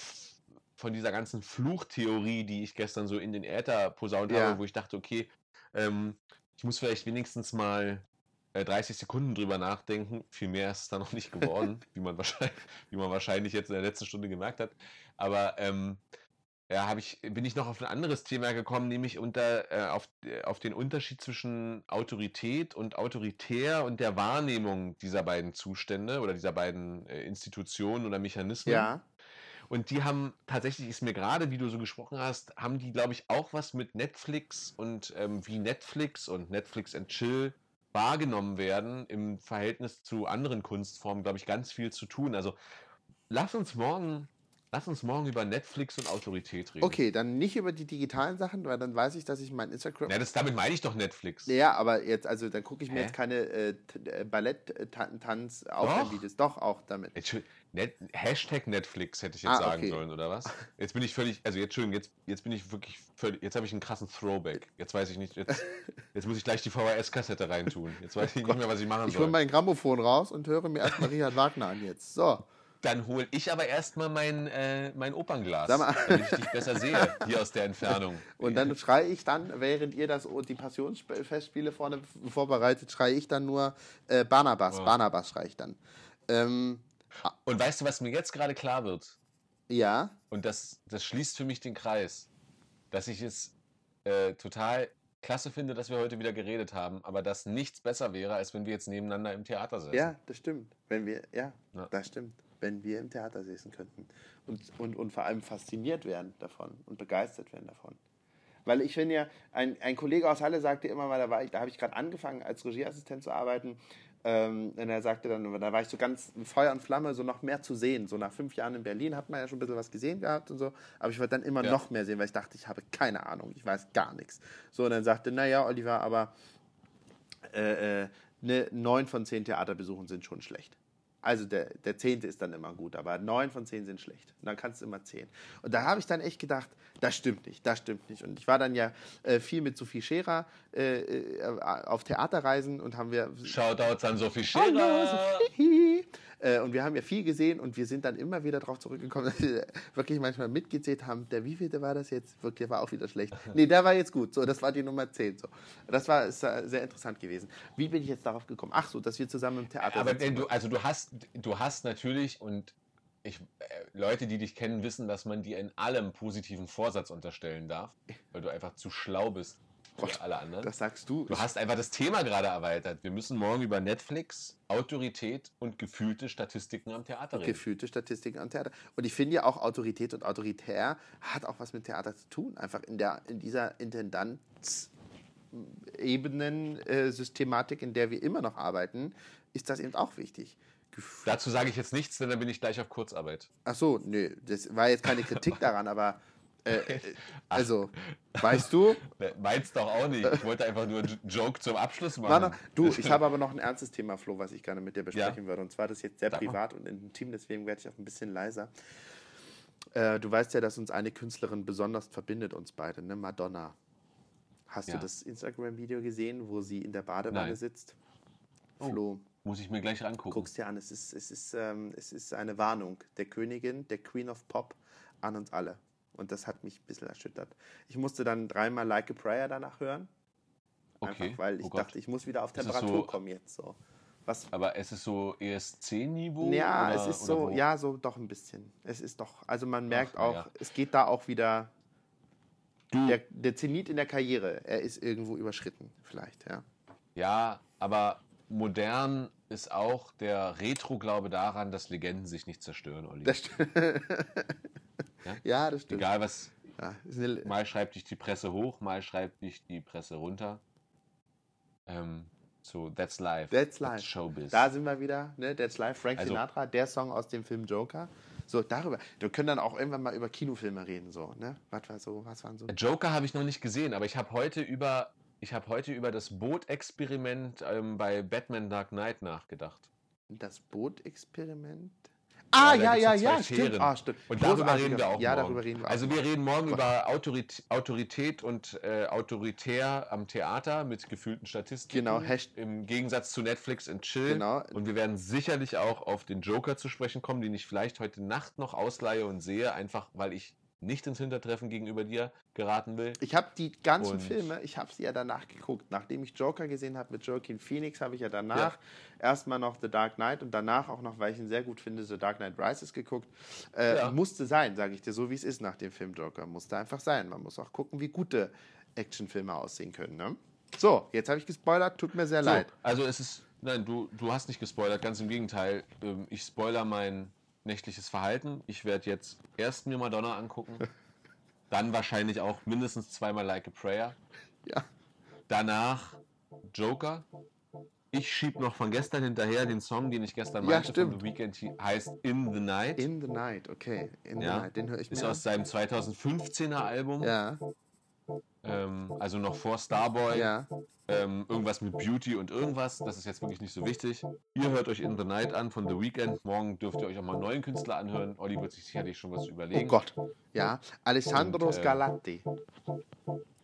Speaker 2: von dieser ganzen Fluchtheorie, die ich gestern so in den Äther posaunt
Speaker 3: Ja.
Speaker 2: habe, wo ich dachte, okay, ähm, ich muss vielleicht wenigstens mal äh, 30 Sekunden drüber nachdenken. Viel mehr ist es dann noch nicht geworden, wie man wahrscheinlich, wie man wahrscheinlich jetzt in der letzten Stunde gemerkt hat. Aber ähm, ja, ich, bin ich noch auf ein anderes Thema gekommen, nämlich unter, äh, auf, äh, auf den Unterschied zwischen Autorität und autoritär und der Wahrnehmung dieser beiden Zustände oder dieser beiden äh, Institutionen oder Mechanismen.
Speaker 3: Ja.
Speaker 2: Und die haben tatsächlich, ist mir gerade, wie du so gesprochen hast, haben die, glaube ich, auch was mit Netflix und ähm, wie Netflix und Netflix and Chill wahrgenommen werden im Verhältnis zu anderen Kunstformen, glaube ich, ganz viel zu tun. Also lass uns morgen, lass uns morgen über Netflix und Autorität reden.
Speaker 3: Okay, dann nicht über die digitalen Sachen, weil dann weiß ich, dass ich mein Instagram.
Speaker 2: Ja, das, damit meine ich doch Netflix.
Speaker 3: Ja, aber jetzt, also dann gucke ich mir
Speaker 2: Hä?
Speaker 3: jetzt keine äh, äh, Ballett-Tanz Aufwärmvideos. Doch, auch damit.
Speaker 2: Net, Hashtag Netflix hätte ich jetzt
Speaker 3: Ah,
Speaker 2: sagen
Speaker 3: okay.
Speaker 2: sollen, oder was? Jetzt bin ich völlig, also jetzt, Entschuldigung, jetzt, jetzt bin ich wirklich völlig, jetzt habe ich einen krassen Throwback. Jetzt weiß ich nicht, jetzt, jetzt muss ich gleich die VHS-Kassette reintun. Jetzt weiß ich nicht mehr, was ich machen
Speaker 3: Ich hole
Speaker 2: soll.
Speaker 3: mein Grammophon raus und höre mir erstmal Richard Wagner an jetzt. So.
Speaker 2: Dann hole ich aber erstmal mein, äh, mein Opernglas, damit ich dich besser sehe, hier aus der Entfernung.
Speaker 3: Und dann schreie ich dann, während ihr das die Passionsfestspiele vorne vorbereitet, schreie ich dann nur äh, Barnabas.
Speaker 2: Ja.
Speaker 3: Barnabas schreie ich dann. Ähm,
Speaker 2: Und weißt du, was mir jetzt gerade klar wird?
Speaker 3: ja,
Speaker 2: Und das, das schließt für mich den Kreis, dass ich es äh, total klasse finde, dass wir heute wieder geredet haben, aber dass nichts besser wäre, als wenn wir jetzt nebeneinander im Theater sitzen.
Speaker 3: ja, das stimmt. Wenn wir, ja,
Speaker 2: Ja.
Speaker 3: das stimmt. Wenn wir im Theater sitzen könnten. Und, und, und vor allem fasziniert werden davon und begeistert werden davon. Weil ich finde ja, ein, ein Kollege aus Halle sagte immer mal, da, war ich, da habe ich gerade angefangen, als Regieassistent zu arbeiten. Ähm, und er sagte dann, da war ich so ganz Feuer und Flamme, so noch mehr zu sehen. So nach fünf Jahren in Berlin hat man ja schon ein bisschen was gesehen gehabt und so. Aber ich wollte dann immer
Speaker 2: Ja.
Speaker 3: noch mehr sehen, weil ich dachte, ich habe keine Ahnung, ich weiß gar nichts. So, und dann sagte, naja, Oliver, aber äh, äh, ne, neun von zehn Theaterbesuchen sind schon schlecht. Also der, der zehnte ist dann immer gut, aber neun von zehn sind schlecht. Und dann kannst du immer zehn. Und da habe ich dann echt gedacht, das stimmt nicht, das stimmt nicht. Und ich war dann ja äh, viel mit Sophie Scherer äh, äh, auf Theaterreisen und haben wir
Speaker 2: Shoutouts an Sophie
Speaker 3: Hallo,
Speaker 2: Scherer.
Speaker 3: Sophie. Äh, und wir haben ja viel gesehen und wir sind dann immer wieder darauf zurückgekommen, dass wir wirklich manchmal mitgezählt haben. Der wievielte war das jetzt? Wirklich, der war auch wieder schlecht. Nee, der war jetzt gut. So, das war die Nummer 10. So. Das war äh, sehr interessant gewesen. Wie bin ich jetzt darauf gekommen? Ach so, dass wir zusammen im Theater
Speaker 2: Aber wenn du, also du hast, du hast natürlich und ich, äh, Leute, die dich kennen, wissen, dass man dir in allem positiven Vorsatz unterstellen darf, weil du einfach zu schlau bist
Speaker 3: Gott,
Speaker 2: alle anderen.
Speaker 3: Das sagst du.
Speaker 2: Du hast einfach das Thema gerade erweitert. Wir müssen morgen über Netflix, Autorität und gefühlte Statistiken am Theater reden.
Speaker 3: gefühlte Statistiken am Theater. Und ich finde ja auch Autorität und autoritär hat auch was mit Theater zu tun. Einfach in, der, in dieser Intendanz-Ebenen-Systematik, in der wir immer noch arbeiten, ist das eben auch wichtig.
Speaker 2: Dazu sage ich jetzt nichts, denn dann bin ich gleich auf Kurzarbeit.
Speaker 3: Ach so, nö, das war jetzt keine Kritik daran, aber äh, äh, also, weißt du,
Speaker 2: Ne, Meinst doch auch nicht. Ich wollte einfach nur einen Joke zum Abschluss machen.
Speaker 3: Noch, du, ich habe aber noch ein ernstes Thema, Flo, was ich gerne mit dir besprechen
Speaker 2: Ja.
Speaker 3: würde. Und zwar das ist jetzt sehr
Speaker 2: Sag mal.
Speaker 3: privat und intim, deswegen werde ich auch ein bisschen leiser. Äh, du weißt ja, dass uns eine Künstlerin besonders verbindet, uns beide, ne? Madonna. Hast
Speaker 2: Ja.
Speaker 3: du das Instagram-Video gesehen, wo sie in der Badewanne
Speaker 2: Nein.
Speaker 3: sitzt?
Speaker 2: Oh.
Speaker 3: Flo,
Speaker 2: Muss ich mir gleich rangucken.
Speaker 3: guck's dir an. Es ist, es, ist, ähm, es ist eine Warnung der Königin, der Queen of Pop, an uns alle. Und das hat mich ein bisschen erschüttert. Ich musste dann dreimal Like a Prayer danach hören.
Speaker 2: Okay.
Speaker 3: Einfach weil ich
Speaker 2: oh
Speaker 3: dachte, ich muss wieder auf Temperatur
Speaker 2: so-
Speaker 3: kommen jetzt. So. Was,
Speaker 2: Aber es ist so ESC-Niveau?
Speaker 3: ja,
Speaker 2: oder,
Speaker 3: es ist so,
Speaker 2: wo?
Speaker 3: ja, so doch ein bisschen. Es ist doch, also man merkt
Speaker 2: na
Speaker 3: auch,
Speaker 2: ja.
Speaker 3: es geht da auch wieder,
Speaker 2: Du,
Speaker 3: der, der Zenit in der Karriere, er ist irgendwo überschritten, vielleicht, ja.
Speaker 2: ja, aber modern ist auch der Retro-Glaube daran, dass Legenden sich nicht zerstören, Olli.
Speaker 3: Das st-
Speaker 2: Ja?
Speaker 3: ja, das stimmt.
Speaker 2: Egal was,
Speaker 3: Ja,
Speaker 2: mal schreibt dich die Presse hoch, mal schreibt dich die Presse runter. Ähm, so, that's life.
Speaker 3: That's life.
Speaker 2: Showbiz.
Speaker 3: Da sind wir wieder, ne? That's Life, Frank
Speaker 2: Also-
Speaker 3: Sinatra, der Song aus dem Film Joker. So, darüber. Wir können dann auch irgendwann mal über Kinofilme reden, so, ne? Was war so, was waren so.
Speaker 2: Joker habe ich noch nicht gesehen, aber ich habe heute über ich habe heute über das Boot-Experiment ähm, bei Batman Dark Knight nachgedacht.
Speaker 3: Das Boot-Experiment? Ah, ja, ja, ja, stimmt. Ah, stimmt.
Speaker 2: Und darüber reden wir auch
Speaker 3: Ja,
Speaker 2: morgen.
Speaker 3: darüber reden wir
Speaker 2: Also wir reden morgen
Speaker 3: Gott.
Speaker 2: über Autorit Autorität und äh, Autoritär am Theater mit gefühlten Statistiken.
Speaker 3: Genau, Hasht-
Speaker 2: Im Gegensatz zu Netflix und Chill.
Speaker 3: Genau.
Speaker 2: Und wir werden sicherlich auch auf den Joker zu sprechen kommen, den ich vielleicht heute Nacht noch ausleihe und sehe, einfach weil ich nicht ins Hintertreffen gegenüber dir geraten will.
Speaker 3: Ich habe die ganzen
Speaker 2: Und-
Speaker 3: Filme, ich habe sie ja danach geguckt. Nachdem ich Joker gesehen habe mit Joaquin Phoenix, habe ich ja danach erstmal noch The Dark Knight und danach auch noch, weil ich ihn sehr gut finde, The Dark Knight Rises geguckt. Äh,
Speaker 2: Ja.
Speaker 3: Musste sein, sage ich dir, so wie es ist nach dem Film Joker. Musste einfach sein. Man muss auch gucken, wie gute Actionfilme aussehen können. Ne? So, jetzt habe ich gespoilert, tut mir sehr
Speaker 2: So,
Speaker 3: leid.
Speaker 2: also es ist, nein, du, du hast nicht gespoilert, ganz im Gegenteil. Ähm, Ich spoiler mein nächtliches Verhalten. Ich werde jetzt erst mir Madonna angucken, dann wahrscheinlich auch mindestens zweimal Like a Prayer.
Speaker 3: Ja.
Speaker 2: Danach Joker. Ich schieb noch von gestern hinterher den Song, den ich gestern
Speaker 3: Ja,
Speaker 2: meinte
Speaker 3: stimmt.
Speaker 2: von The Weeknd, heißt In the Night.
Speaker 3: In the Night, okay. In the
Speaker 2: Ja.
Speaker 3: Night, den höre ich
Speaker 2: ist
Speaker 3: mir
Speaker 2: aus seinem 2015er Album.
Speaker 3: Ja,
Speaker 2: ähm, also noch vor Starboy.
Speaker 3: ja.
Speaker 2: Ähm, irgendwas mit Beauty und irgendwas. Das ist jetzt wirklich nicht so wichtig. Ihr hört euch In the Night an von The Weeknd. Morgen dürft ihr euch auch mal einen neuen Künstler anhören. Olli wird sich sicherlich schon was
Speaker 3: Oh
Speaker 2: überlegen.
Speaker 3: Gott. Ja, Alessandro
Speaker 2: Und, äh,
Speaker 3: Scarlatti.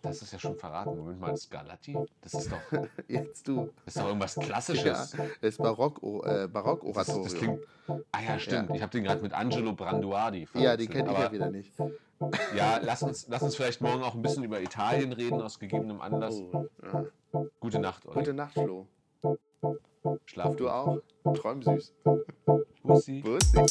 Speaker 2: Das ist ja schon verraten. Moment mal, Scarlatti? Das ist doch,
Speaker 3: Jetzt du.
Speaker 2: das ist doch irgendwas
Speaker 3: Ja,
Speaker 2: Klassisches.
Speaker 3: das Barock, äh,
Speaker 2: Das,
Speaker 3: Barockoratorium.
Speaker 2: das klingt. Ah ja, stimmt. Ich habe den gerade mit Angelo Branduardi
Speaker 3: ja, den kenne ich ja wieder nicht.
Speaker 2: Ja, lass uns, lass uns vielleicht morgen auch ein bisschen über Italien reden, aus gegebenem Anlass.
Speaker 3: Oh, ja.
Speaker 2: Gute Nacht, Olli.
Speaker 3: Gute Nacht, Flo.
Speaker 2: Schlaf
Speaker 3: Du auch. Träum süß.
Speaker 2: Bussi.
Speaker 3: Bussi.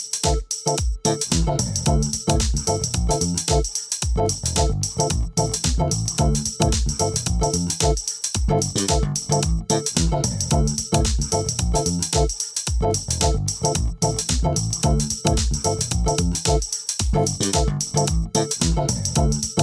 Speaker 4: Thank you.